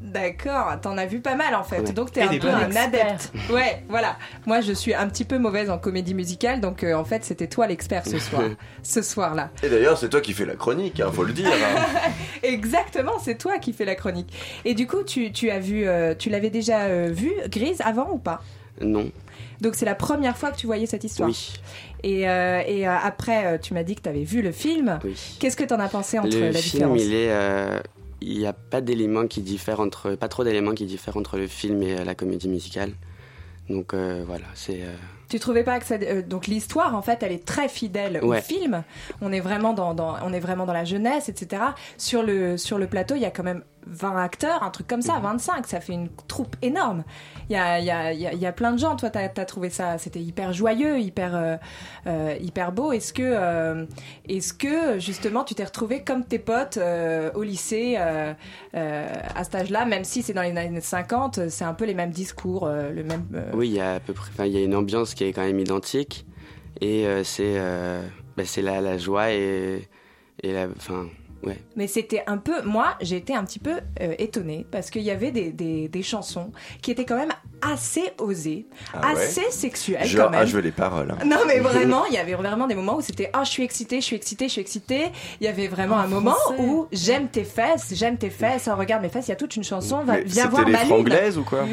D'accord, t'en as vu pas mal en fait, Ouais. donc t'es un peu un adepte. Ouais, voilà. Moi je suis un petit peu mauvaise en comédie musicale, donc euh, en fait c'était toi l'expert ce soir, ce soir-là. Et d'ailleurs, c'est toi qui fais la chronique, hein, faut le dire. hein. Exactement, c'est toi qui fais la chronique. Et du coup, tu, tu as vu, euh, tu l'avais déjà euh, vu Grise avant ou pas? Non. Donc c'est la première fois que tu voyais cette histoire. Oui. Et, euh, et euh, après, euh, tu m'as dit que tu avais vu le film. Oui. Qu'est-ce que t'en as pensé entre le la film, différence il est, euh, il n'y a pas d'éléments qui diffèrent entre, pas trop d'éléments qui diffèrent entre le film et la comédie musicale. Donc voilà, c'est. Tu trouvais pas que ça euh, donc l'histoire en fait elle est très fidèle Ouais. au film. On est vraiment dans, dans- on est vraiment dans la jeunesse etc. Sur le sur le plateau il y a quand même 20 acteurs un truc comme ça 25 ça fait une troupe énorme. Il y a y a, y a, y a plein de gens toi t'as as trouvé ça c'était hyper joyeux hyper euh, euh, hyper beau. Est-ce que euh, est-ce que justement tu t'es retrouvé comme tes potes au lycée à cet âge-là même si c'est dans les années 50 c'est un peu les mêmes discours le même Oui, il y a à peu près, il y a une ambiance qui est quand même identique. Et euh, c'est, bah, la, joie et, et la, enfin, ouais. Mais c'était un peu. Moi, j'ai été un petit peu euh, étonnée parce qu'il y avait des, des, des chansons qui étaient quand même assez osées, Ah ouais assez sexuelles Genre, quand même. ah, je veux les paroles. hein. Non mais vraiment, il y avait vraiment des moments où c'était ah je suis excitée, je suis excitée, je suis excitée. Il y avait vraiment En un moment français. où j'aime tes fesses, j'aime tes fesses, oh, regarde mes fesses. Il y a toute une chanson. Va, viens voir les ma franglaises ou quoi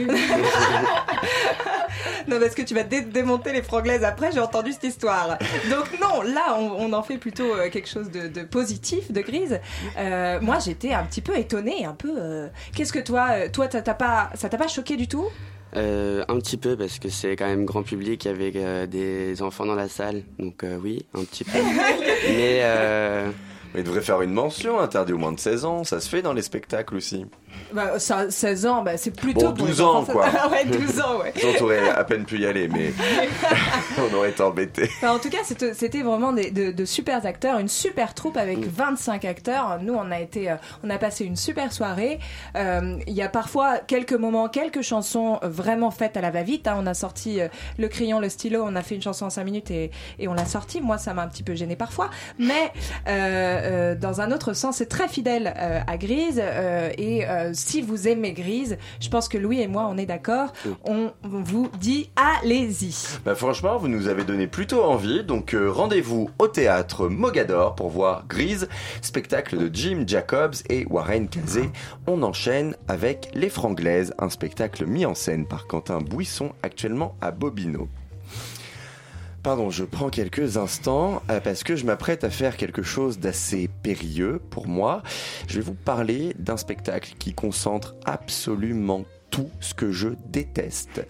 Non, parce que tu vas dé- démonter les franglaises après, j'ai entendu cette histoire. Donc non, là, on, on en fait plutôt euh, quelque chose de, de positif, de grise. Euh, moi, j'étais un petit peu étonnée, un peu... euh, Qu'est-ce que toi, euh, toi, ça t'a pas, ça t'a pas choqué du tout? Euh, un petit peu parce que c'est quand même grand public avec euh, des enfants dans la salle, donc euh, oui, un petit peu. Mais euh, Mais il devrait faire une mention, interdit au moins de 16 ans, ça se fait dans les spectacles aussi. Bah, ça, 16 ans, bah, c'est plutôt... Bon, pour les 12 ans, quoi. Ouais, 12 ans, ouais. On aurait à peine pu y aller, mais on aurait été embêtés. Enfin, en tout cas, c'était vraiment des- de, de super acteurs, une super troupe avec 25 acteurs. Nous, on a été, euh, on a passé une super soirée. Euh, Il y a parfois quelques moments, quelques chansons vraiment faites à la va-vite. hein. On a sorti euh, le crayon, le stylo, on a fait une chanson en 5 minutes et, et on l'a sorti. Moi, ça m'a un petit peu gêné parfois, mais euh, euh, dans un autre sens, c'est très fidèle euh, à Grise. euh, et euh, si vous aimez Grise, je pense que Louis et moi, on est d'accord. On vous dit allez-y. Bah franchement, vous nous avez donné plutôt envie, donc euh, rendez-vous au théâtre Mogador pour voir Grise, spectacle de Jim Jacobs et Warren Casey. On enchaîne avec Les Franglaises, un spectacle mis en scène par Quentin Bouisson actuellement à Bobino. Pardon, je prends quelques instants euh, parce que je m'apprête à faire quelque chose d'assez périlleux pour moi. Je vais vous parler d'un spectacle qui concentre absolument tout ce que je déteste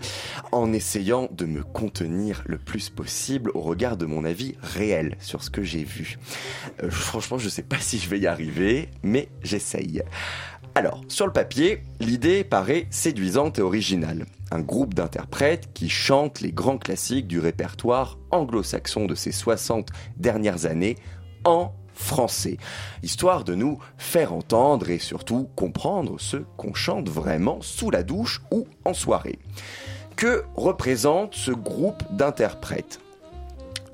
en essayant de me contenir le plus possible au regard de mon avis réel sur ce que j'ai vu. Euh, franchement, je sais pas si je vais y arriver, mais j'essaye. Alors, sur le papier, l'idée paraît séduisante et originale. Un groupe d'interprètes qui chantent les grands classiques du répertoire anglo-saxon de ces 60 dernières années en français, histoire de nous faire entendre et surtout comprendre ce qu'on chante vraiment sous la douche ou en soirée. Que représente ce groupe d'interprètes?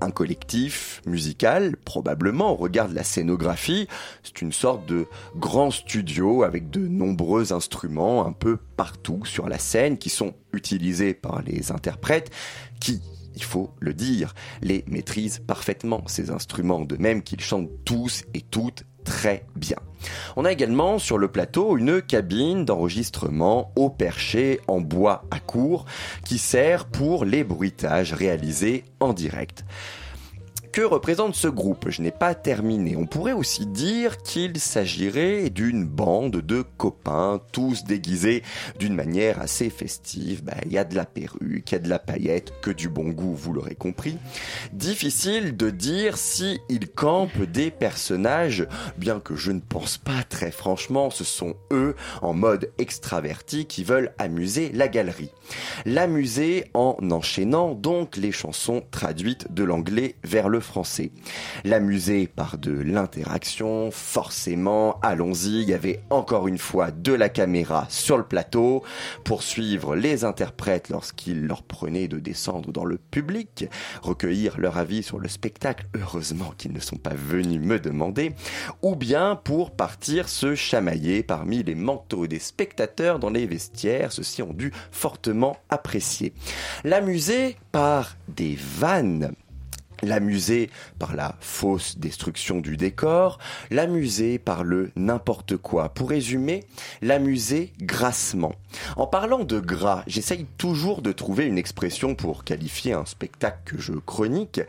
Un collectif musical, probablement, au regard de la scénographie. C'est une sorte de grand studio avec de nombreux instruments un peu partout sur la scène qui sont utilisés par les interprètes qui, il faut le dire, les maîtrisent parfaitement, ces instruments, de même qu'ils chantent tous et toutes très bien. On a également sur le plateau une cabine d'enregistrement au perché en bois à court qui sert pour les bruitages réalisés en direct. Que représente ce groupe Je n'ai pas terminé. On pourrait aussi dire qu'il s'agirait d'une bande de copains, tous déguisés d'une manière assez festive. Bah, Il y a de la perruque, il y a de la paillette, que du bon goût, vous l'aurez compris. Difficile de dire si campent des personnages, bien que je ne pense pas très franchement, ce sont eux, en mode extraverti, qui veulent amuser la galerie. L'amuser en enchaînant donc les chansons traduites de l'anglais vers le français. L'amuser par de l'interaction, forcément, allons-y, il y avait encore une fois de la caméra sur le plateau pour suivre les interprètes lorsqu'il leur prenait de descendre dans le public, recueillir leur avis sur le spectacle, heureusement qu'ils ne sont pas venus me demander, ou bien pour partir se chamailler parmi les manteaux des spectateurs dans les vestiaires, ceux-ci ont dû fortement apprécier. L'amuser par des vannes l'amuser par la fausse destruction du décor, l'amuser par le n'importe quoi. Pour résumer, l'amuser grassement. En parlant de gras, j'essaye toujours de trouver une expression pour qualifier un spectacle que je chronique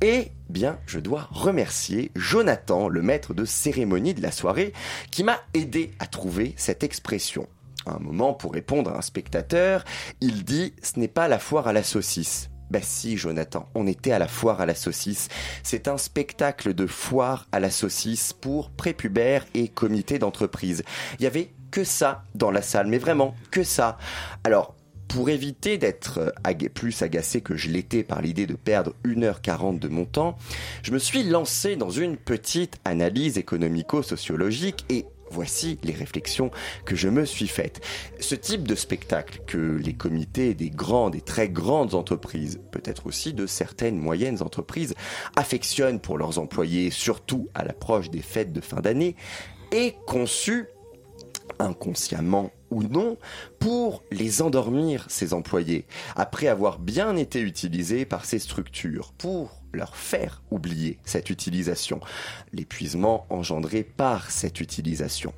et bien, je dois remercier Jonathan, le maître de cérémonie de la soirée, qui m'a aidé à trouver cette expression. À un moment, pour répondre à un spectateur, il dit « ce n'est pas la foire à la saucisse ». Bah si, Jonathan, on était à la foire à la saucisse. C'est un spectacle de foire à la saucisse pour prépubères et comités d'entreprise. Il y avait que ça dans la salle, mais vraiment que ça. Alors, pour éviter d'être aga- plus agacé que je l'étais par l'idée de perdre 1h40 de mon temps, je me suis lancé dans une petite analyse économico-sociologique et Voici les réflexions que je me suis faites. Ce type de spectacle que les comités des grandes et très grandes entreprises, peut-être aussi de certaines moyennes entreprises, affectionnent pour leurs employés, surtout à l'approche des fêtes de fin d'année, est conçu inconsciemment ou non, pour les endormir, ces employés, après avoir bien été utilisés par ces structures, pour leur faire oublier cette utilisation, l'épuisement engendré par cette utilisation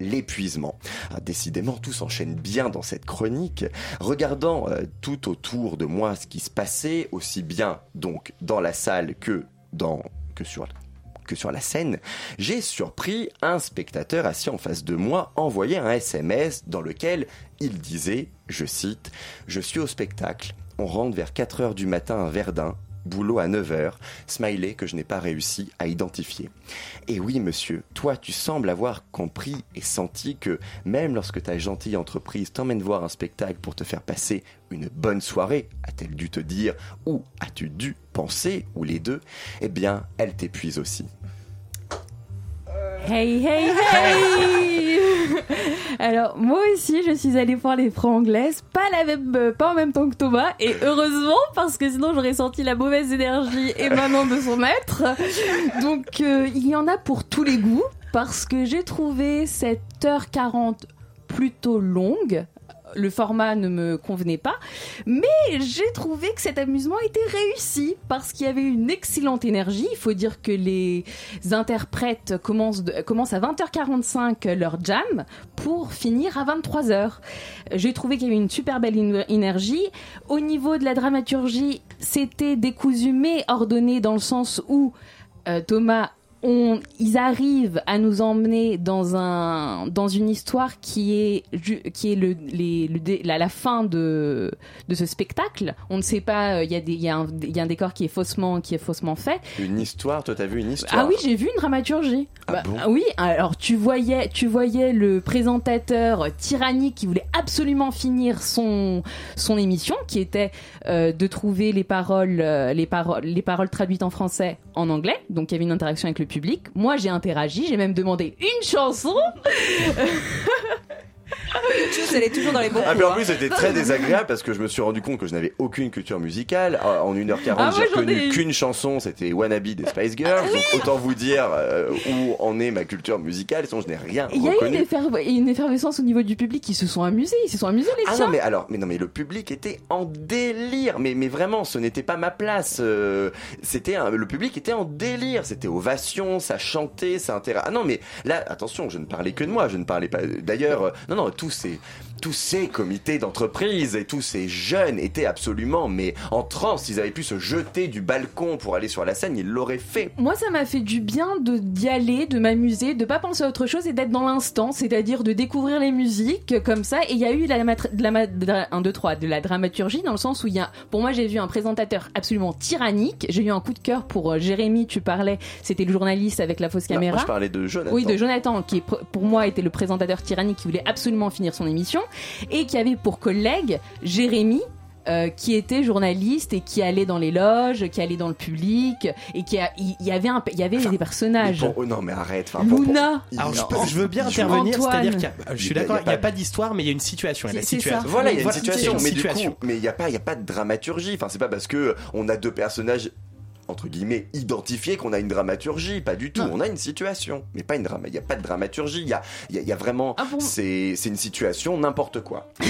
l'épuisement. Ah, décidément, tout s'enchaîne bien dans cette chronique. Regardant euh, tout autour de moi ce qui se passait, aussi bien donc dans la salle que dans que sur que sur la scène, j'ai surpris un spectateur assis en face de moi envoyer un SMS dans lequel il disait, je cite, Je suis au spectacle, on rentre vers 4 heures du matin à Verdun, boulot à 9 heures, smiley que je n'ai pas réussi à identifier. Et oui, monsieur, toi, tu sembles avoir compris et senti que même lorsque ta gentille entreprise t'emmène voir un spectacle pour te faire passer une bonne soirée, a-t-elle dû te dire, ou as-tu dû penser, ou les deux, eh bien, elle t'épuise aussi. Hey, hey, hey Alors, moi aussi, je suis allée voir les franglaises, pas, la même, euh, pas en même temps que Thomas, et heureusement, parce que sinon j'aurais senti la mauvaise énergie émanant de son maître. Donc, euh, il y en a pour tous les goûts, parce que j'ai trouvé cette heure 40 plutôt longue. Le format ne me convenait pas, mais j'ai trouvé que cet amusement était réussi parce qu'il y avait une excellente énergie. Il faut dire que les interprètes commencent, commencent à 20h45 leur jam pour finir à 23h. J'ai trouvé qu'il y avait une super belle énergie. Au niveau de la dramaturgie, c'était décousu mais ordonné dans le sens où euh, Thomas on, ils arrivent à nous emmener dans un dans une histoire qui est qui est le, les, le dé- la, la fin de de ce spectacle. On ne sait pas. euh, Il y a des il y a un il y a un décor qui est faussement qui est faussement fait. Une histoire, toi t'as vu une histoire Ah oui, j'ai vu une dramaturgie. Ah Bah, bon oui, alors tu voyais, tu voyais le présentateur tyrannique qui voulait absolument finir son son émission, qui était euh, de trouver les paroles, euh, les paroles, les paroles traduites en français en anglais. Donc il y avait une interaction avec le public. Moi, j'ai interagi, j'ai même demandé une chanson. Tchuss, elle est toujours dans les bons Ah, coups, en plus, c'était très désagréable parce que je me suis rendu compte que je n'avais aucune culture musicale. Ah, En 1h40, Ah, j'ai reconnu qu'une chanson, c'était Wannabe des Spice Girls. Ah, Donc, autant vous dire euh, où en est ma culture musicale, sinon je n'ai rien Il y a eu une, effervescence au niveau du public. Ils se sont amusés, ils se sont amusés les Ah tiens. non mais alors mais non mais le public était en délire mais mais vraiment ce n'était pas ma place euh, c'était un- le public était en délire c'était ovation ça chantait ça intéressait ah non mais là attention je ne parlais que de moi je ne parlais pas d'ailleurs euh, non non tous ces tous ces comités d'entreprise et tous ces jeunes étaient absolument mais en transe s'ils avaient pu se jeter du balcon pour aller sur la scène ils l'auraient fait Moi, ça m'a fait du bien de d'y aller, de m'amuser, de pas penser à autre chose et d'être dans l'instant, c'est-à-dire de découvrir les musiques comme ça. Et il y a eu la, de la, de la- un, deux, trois, de la dramaturgie dans le sens où il y a, pour moi, j'ai vu un présentateur absolument tyrannique. J'ai eu un coup de cœur pour euh, Jérémy, tu parlais, c'était le journaliste avec la fausse Non, caméra. moi je parlais de Jonathan Oui, de Jonathan, qui est pour moi était le présentateur tyrannique qui voulait absolument finir son émission, et qui avait pour collègue Jérémy, euh, qui était journaliste et qui allait dans les loges, qui allait dans le public et qui a, il y avait un, il y avait des personnages. Mais pour- oh non, mais arrête. enfin, pour- pour- Luna. Alors, je, peux- je veux bien intervenir, c'est-à-dire qu'il y a- je suis d'accord, il y a il n'y a pas d'histoire, mais il y a une situation. Il y a la situation. Voilà, il y a une situation, mais situation. du coup, mais il n'y a pas, il y a pas de dramaturgie. Enfin, c'est pas parce que on a deux personnages entre guillemets identifiés qu'on a une dramaturgie, pas du tout. On a une situation, mais pas une drama. Il n'y a pas de dramaturgie. Il y a, y a- y a vraiment, Ah bon c'est, une situation n'importe quoi.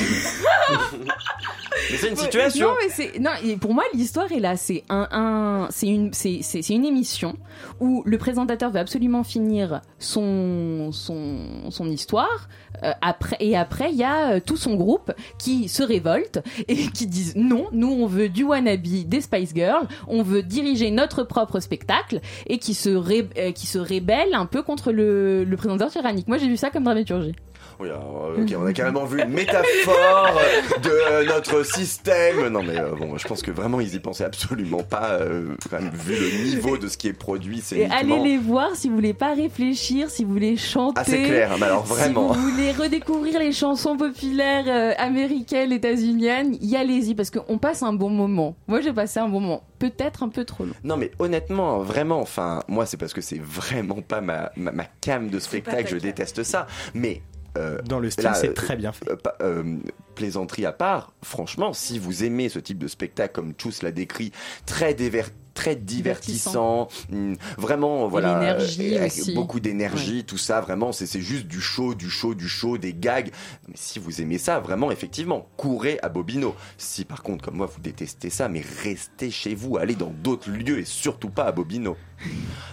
mais c'est une situation. Non, mais c'est non. et Pour moi, l'histoire est là. C'est un, un c'est une, c'est, une émission où le présentateur veut absolument finir son, son, son histoire. euh, après et après, il y a euh, tout son groupe qui se révolte et qui disent non. Nous, on veut du wannabe des Spice Girls. On veut diriger notre propre spectacle et qui se ré- euh, qui se rébelle un peu contre le, le présentateur tyrannique. Moi, j'ai vu ça comme dramaturgie. Oui, alors, euh, ok, on a carrément vu une métaphore de euh, notre système. Non, mais euh, bon, je pense que vraiment ils y pensaient absolument pas. euh, quand même, vu le niveau de ce qui est produit, c'est Et uniquement- allez les voir si vous voulez pas réfléchir, si vous voulez chanter. Ah, c'est clair, mais alors vraiment. Si vous voulez redécouvrir les chansons populaires euh, américaines, états-uniennes, y allez-y parce qu'on passe un bon moment. Moi, j'ai passé un bon moment. Peut-être un peu trop long. Non mais honnêtement, vraiment, enfin, moi c'est parce que c'est vraiment pas ma, ma, ma cam de spectacle, je déteste ça. Mais euh, Dans le style, c'est très bien fait. euh, euh, plaisanterie à part, franchement, si vous aimez ce type de spectacle comme Chus l'a décrit, très déver- très divertissant, hum, vraiment voilà, euh, avec beaucoup d'énergie, tout ça, vraiment, c'est c'est juste du show, du show, du show, des gags. Mais si vous aimez ça, vraiment, effectivement, courez à Bobino. Si par contre, comme moi, vous détestez ça, mais restez chez vous, allez dans d'autres lieux et surtout pas à Bobino.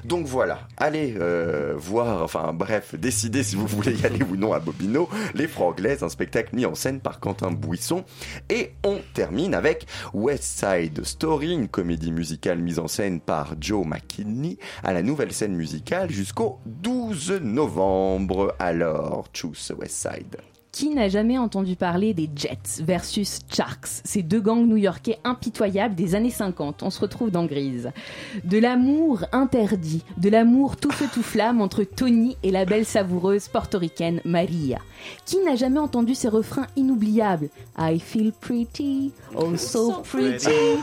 Donc voilà, allez euh, voir, enfin bref, décidez si vous voulez y aller ou non à Bobino, Les Franglaises, un spectacle mis en scène par Quentin Bouisson. Et on termine avec West Side Story, une comédie musicale mise en scène par Joe McKinney à la nouvelle scène musicale jusqu'au 12 novembre. Alors, choose West Side. Qui n'a jamais entendu parler des Jets versus Sharks, ces deux gangs new-yorkais impitoyables des années 50 On se retrouve dans Grise. De l'amour interdit, de l'amour tout feu tout flamme entre Tony et la belle savoureuse portoricaine Maria. Qui n'a jamais entendu ces refrains inoubliables? I feel pretty, oh so pretty.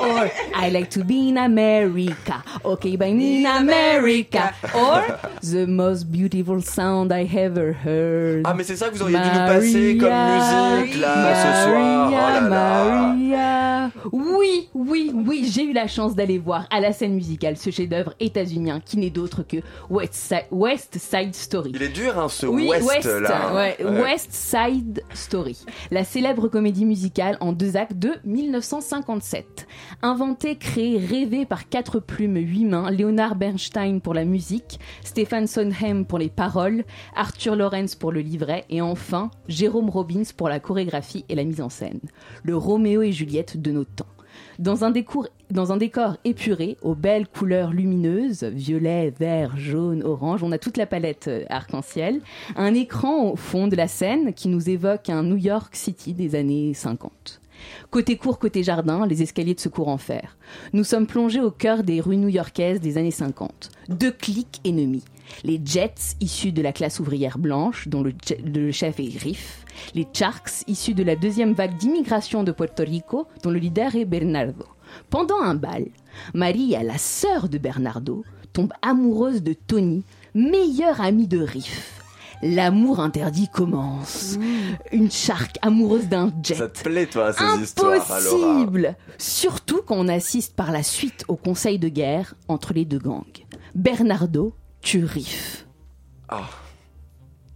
Or I like to be in America, okay, by in America. Or the most beautiful sound I ever heard. Ah, mais c'est ça que vous auriez dû passer comme musique, là, ce soir. Oh là là. Maria. Oui, oui, oui, j'ai eu la chance d'aller voir à la scène musicale ce chef-d'œuvre états-unien qui n'est d'autre que West Side, West Side Story. Il est dur, hein, ce Oui, West, là. ouais, Ouais. West Side Story, la célèbre comédie musicale en deux actes de 1957. Inventée, créée, rêvée par quatre plumes, huit mains, Leonard Bernstein pour la musique, Stephen Sondheim pour les paroles, Arthur Lawrence pour le livret et enfin Jérôme Robbins pour la chorégraphie et la mise en scène. Le Roméo et Juliette de nos temps. Dans un, décour- dans un décor épuré, aux belles couleurs lumineuses, violet, vert, jaune, orange, on a toute la palette euh, arc-en-ciel, un écran au fond de la scène qui nous évoque un New York City des années 50. Côté cour, côté jardin, les escaliers de secours en fer. Nous sommes plongés au cœur des rues new-yorkaises des années 50. Deux clics ennemis. Les Jets, issus de la classe ouvrière blanche, dont le, chef est Riff. Les Sharks, issus de la deuxième vague d'immigration de Puerto Rico, dont le leader est Bernardo. Pendant un bal, Maria, la sœur de Bernardo, tombe amoureuse de Tony, meilleur ami de Riff. L'amour interdit commence. Une shark amoureuse d'un jet. Ça te plaît, toi, ces histoires, alors Impossible Surtout quand on assiste par la suite au conseil de guerre entre les deux gangs. Bernardo tue Riff, Ah.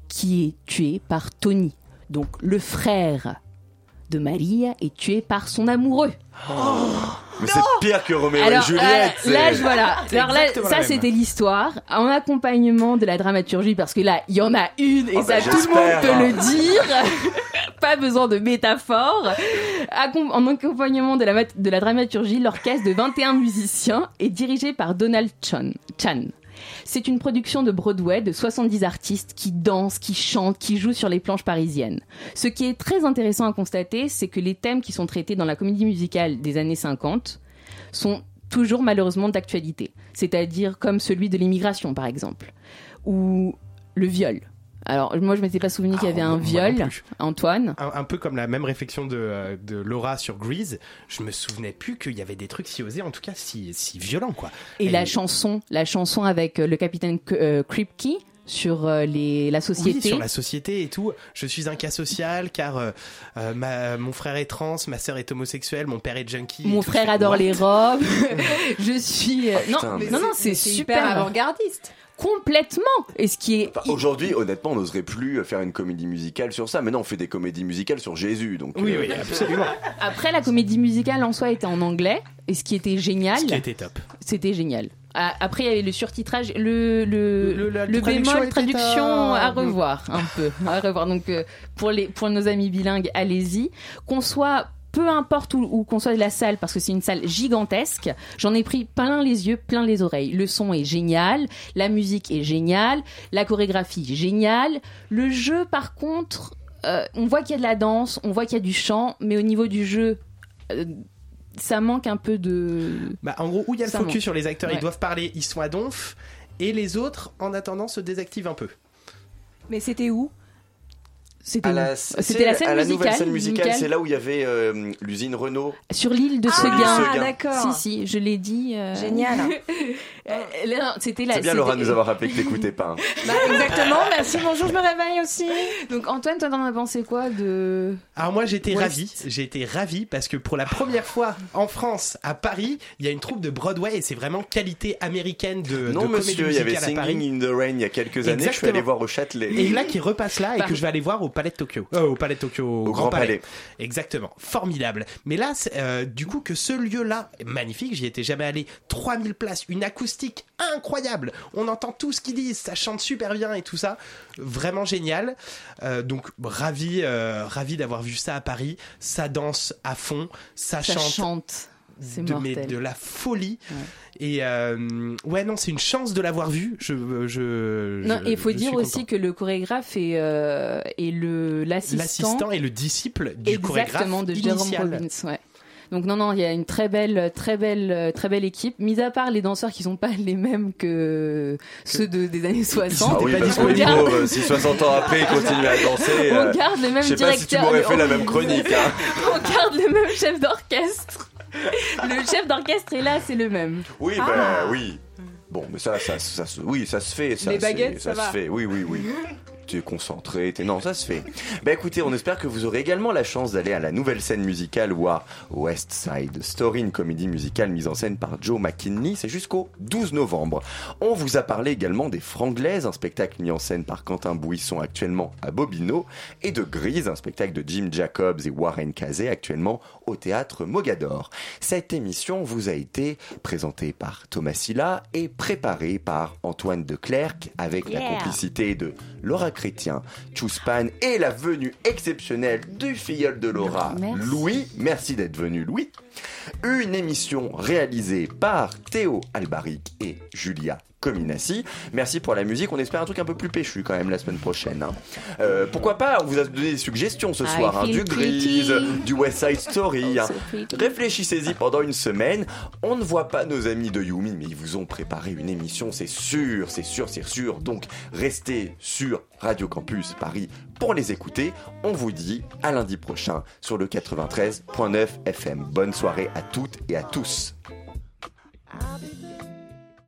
qui est tué par Tony. Donc le frère de Maria est tué par son amoureux. Mais c'est pire que Roméo Alors, et Juliette. euh, là, je, voilà. Alors là, ça, c'était l'histoire en accompagnement de la dramaturgie parce que là, il y en a une et Ah ça, bah, tout le monde peut hein. le dire. Pas besoin de métaphore. En accompagnement de la, mat- de la dramaturgie, l'orchestre de 21 musiciens est dirigé par Donald Chan. Chan. C'est une production de Broadway de 70 artistes qui dansent, qui chantent, qui jouent sur les planches parisiennes. Ce qui est très intéressant à constater, c'est que les thèmes qui sont traités dans la comédie musicale des années 50 sont toujours malheureusement d'actualité. C'est-à-dire comme celui de l'immigration, par exemple, ou le viol. Alors, moi, je m'étais pas souvenu qu'il y avait Ah, un moi non viol. Antoine. Un, un peu comme la même réflexion de, euh, de Laura sur Grease, je me souvenais plus qu'il y avait des trucs si osés, en tout cas si, si violents quoi. Et Elle la est- chanson, la chanson avec euh, le capitaine euh, Kripke sur les, la société. Oui, sur la société et tout. Je suis un cas social car euh, ma, mon frère est trans, ma sœur est homosexuelle, mon père est junkie. Mon frère adore What? les robes. je suis. putain, non, non, non, c'est- super avant-gardiste. Complètement. Et ce qui est. Enfin, Aujourd'hui, honnêtement, on n'oserait plus faire une comédie musicale sur ça. Maintenant, on fait des comédies musicales sur Jésus. Donc, Oui, euh, oui, absolument. Après, la comédie musicale en soi était en anglais. Et ce qui était génial. Ce qui était top. C'était génial. Ah, Après, il y avait le surtitrage, le, le, Le- la le traduction bémol traduction à- à revoir un peu. À revoir. Donc, euh, pour, les, pour nos amis bilingues, allez-y. Qu'on soit peu importe où, où qu'on soit de la salle, parce que c'est une salle gigantesque, j'en ai pris plein les yeux, plein les oreilles. Le son est génial, la musique est géniale, la chorégraphie est géniale. Le jeu, par contre, euh, on voit qu'il y a de la danse, on voit qu'il y a du chant, mais au niveau du jeu, euh, ça manque un peu de... Bah, en gros, où il y a le Ça focus manque. sur les acteurs, Ouais. ils doivent parler, ils sont à donf, et les autres, en attendant, se désactivent un peu. Mais c'était où? C'était la, C'était c'est la scène à la musicale. nouvelle scène musicale, musicale. c'est là où il y avait euh, l'usine Renault. Sur l'île de Ah, Seguin. Seguin. d'accord. Si, si, je l'ai dit. euh, Génial. Euh, C'était là. C'est bien Laura de nous avoir rappelé que t'écoutais pas. hein. Bah, exactement, merci, bonjour, je me réveille aussi. Donc Antoine, toi t'en as pensé quoi de Alors moi j'étais ravi, j'ai été ravi parce que pour la première fois en France, à Paris, il y a une troupe de Broadway et c'est vraiment qualité américaine de, non, de monsieur, il y avait. Singing in the Rain il y a quelques années. Je suis allé voir au Châtelet. Et là qui repasse là et Pardon. que je vais aller voir au Palais de Tokyo. Euh, au Palais de Tokyo, au, Au Grand Palais. Exactement, formidable. Mais là, euh, du coup, que ce lieu-là, magnifique, j'y étais jamais allé, 3000 places, une acoustique incroyable. On entend tout ce qu'ils disent, ça chante super bien et tout ça. Vraiment génial. Euh, donc, ravi, euh, ravi d'avoir vu ça à Paris. Ça danse à fond, ça, Ça chante. chante. C'est de, mais de la folie. Et euh, ouais, non, c'est une chance de l'avoir vu. Je, je, Non, il faut je dire aussi content. que le chorégraphe est, euh, est le l'assistant L'assistant et le disciple du exactement chorégraphe de Jérôme. Robbins. Ouais. Donc non non, il y a une très belle très belle très belle équipe. Mis à part les danseurs qui sont pas les mêmes que ceux de, des années 60. Ah oui, pas parce que disponible. Nico, euh, si 60 ans après il continue à danser, On euh, garde le même je sais pas si tu directeur. m'aurais fait la On- même chronique. Hein. On garde le même chef d'orchestre. Le chef d'orchestre est là, c'est le même. Oui, Ah. bah oui. Bon, mais ça, ça, ça, se- oui, ça se fait. Ça, Les baguettes, ça, ça se fait. Oui, oui, oui. Concentré, t'es... non, ça se fait. Bah écoutez, on espère que vous aurez également la chance d'aller à la nouvelle scène musicale ou à West Side Story, une comédie musicale mise en scène par Joe McKinley. C'est jusqu'au 12 novembre. On vous a parlé également des Franglaises, un spectacle mis en scène par Quentin Bouisson actuellement à Bobino, et de Grise, un spectacle de Jim Jacobs et Warren Casey actuellement au théâtre Mogador. Cette émission vous a été présentée par Thomas Silla et préparée par Antoine de Clercq avec la complicité de Laura Chrétien, Chouspan et la venue exceptionnelle du filleul de Laura, Merci. Louis. Merci d'être venu, Louis. Une émission réalisée par Théo Albaric et Julia Cominassi. Merci pour la musique. On espère un truc un peu plus péchu quand même la semaine prochaine. hein. Euh, pourquoi pas On vous a donné des suggestions ce I soir. hein, du Grease, du West Side Story. hein. Also pretty. Réfléchissez-y pendant une semaine. On ne voit pas nos amis de Yumi, mais ils vous ont préparé une émission, c'est sûr, c'est sûr, c'est sûr. Donc restez sur Radio Campus Paris pour les écouter. On vous dit à lundi prochain sur le 93.9 FM. Bonne soirée à toutes et à tous.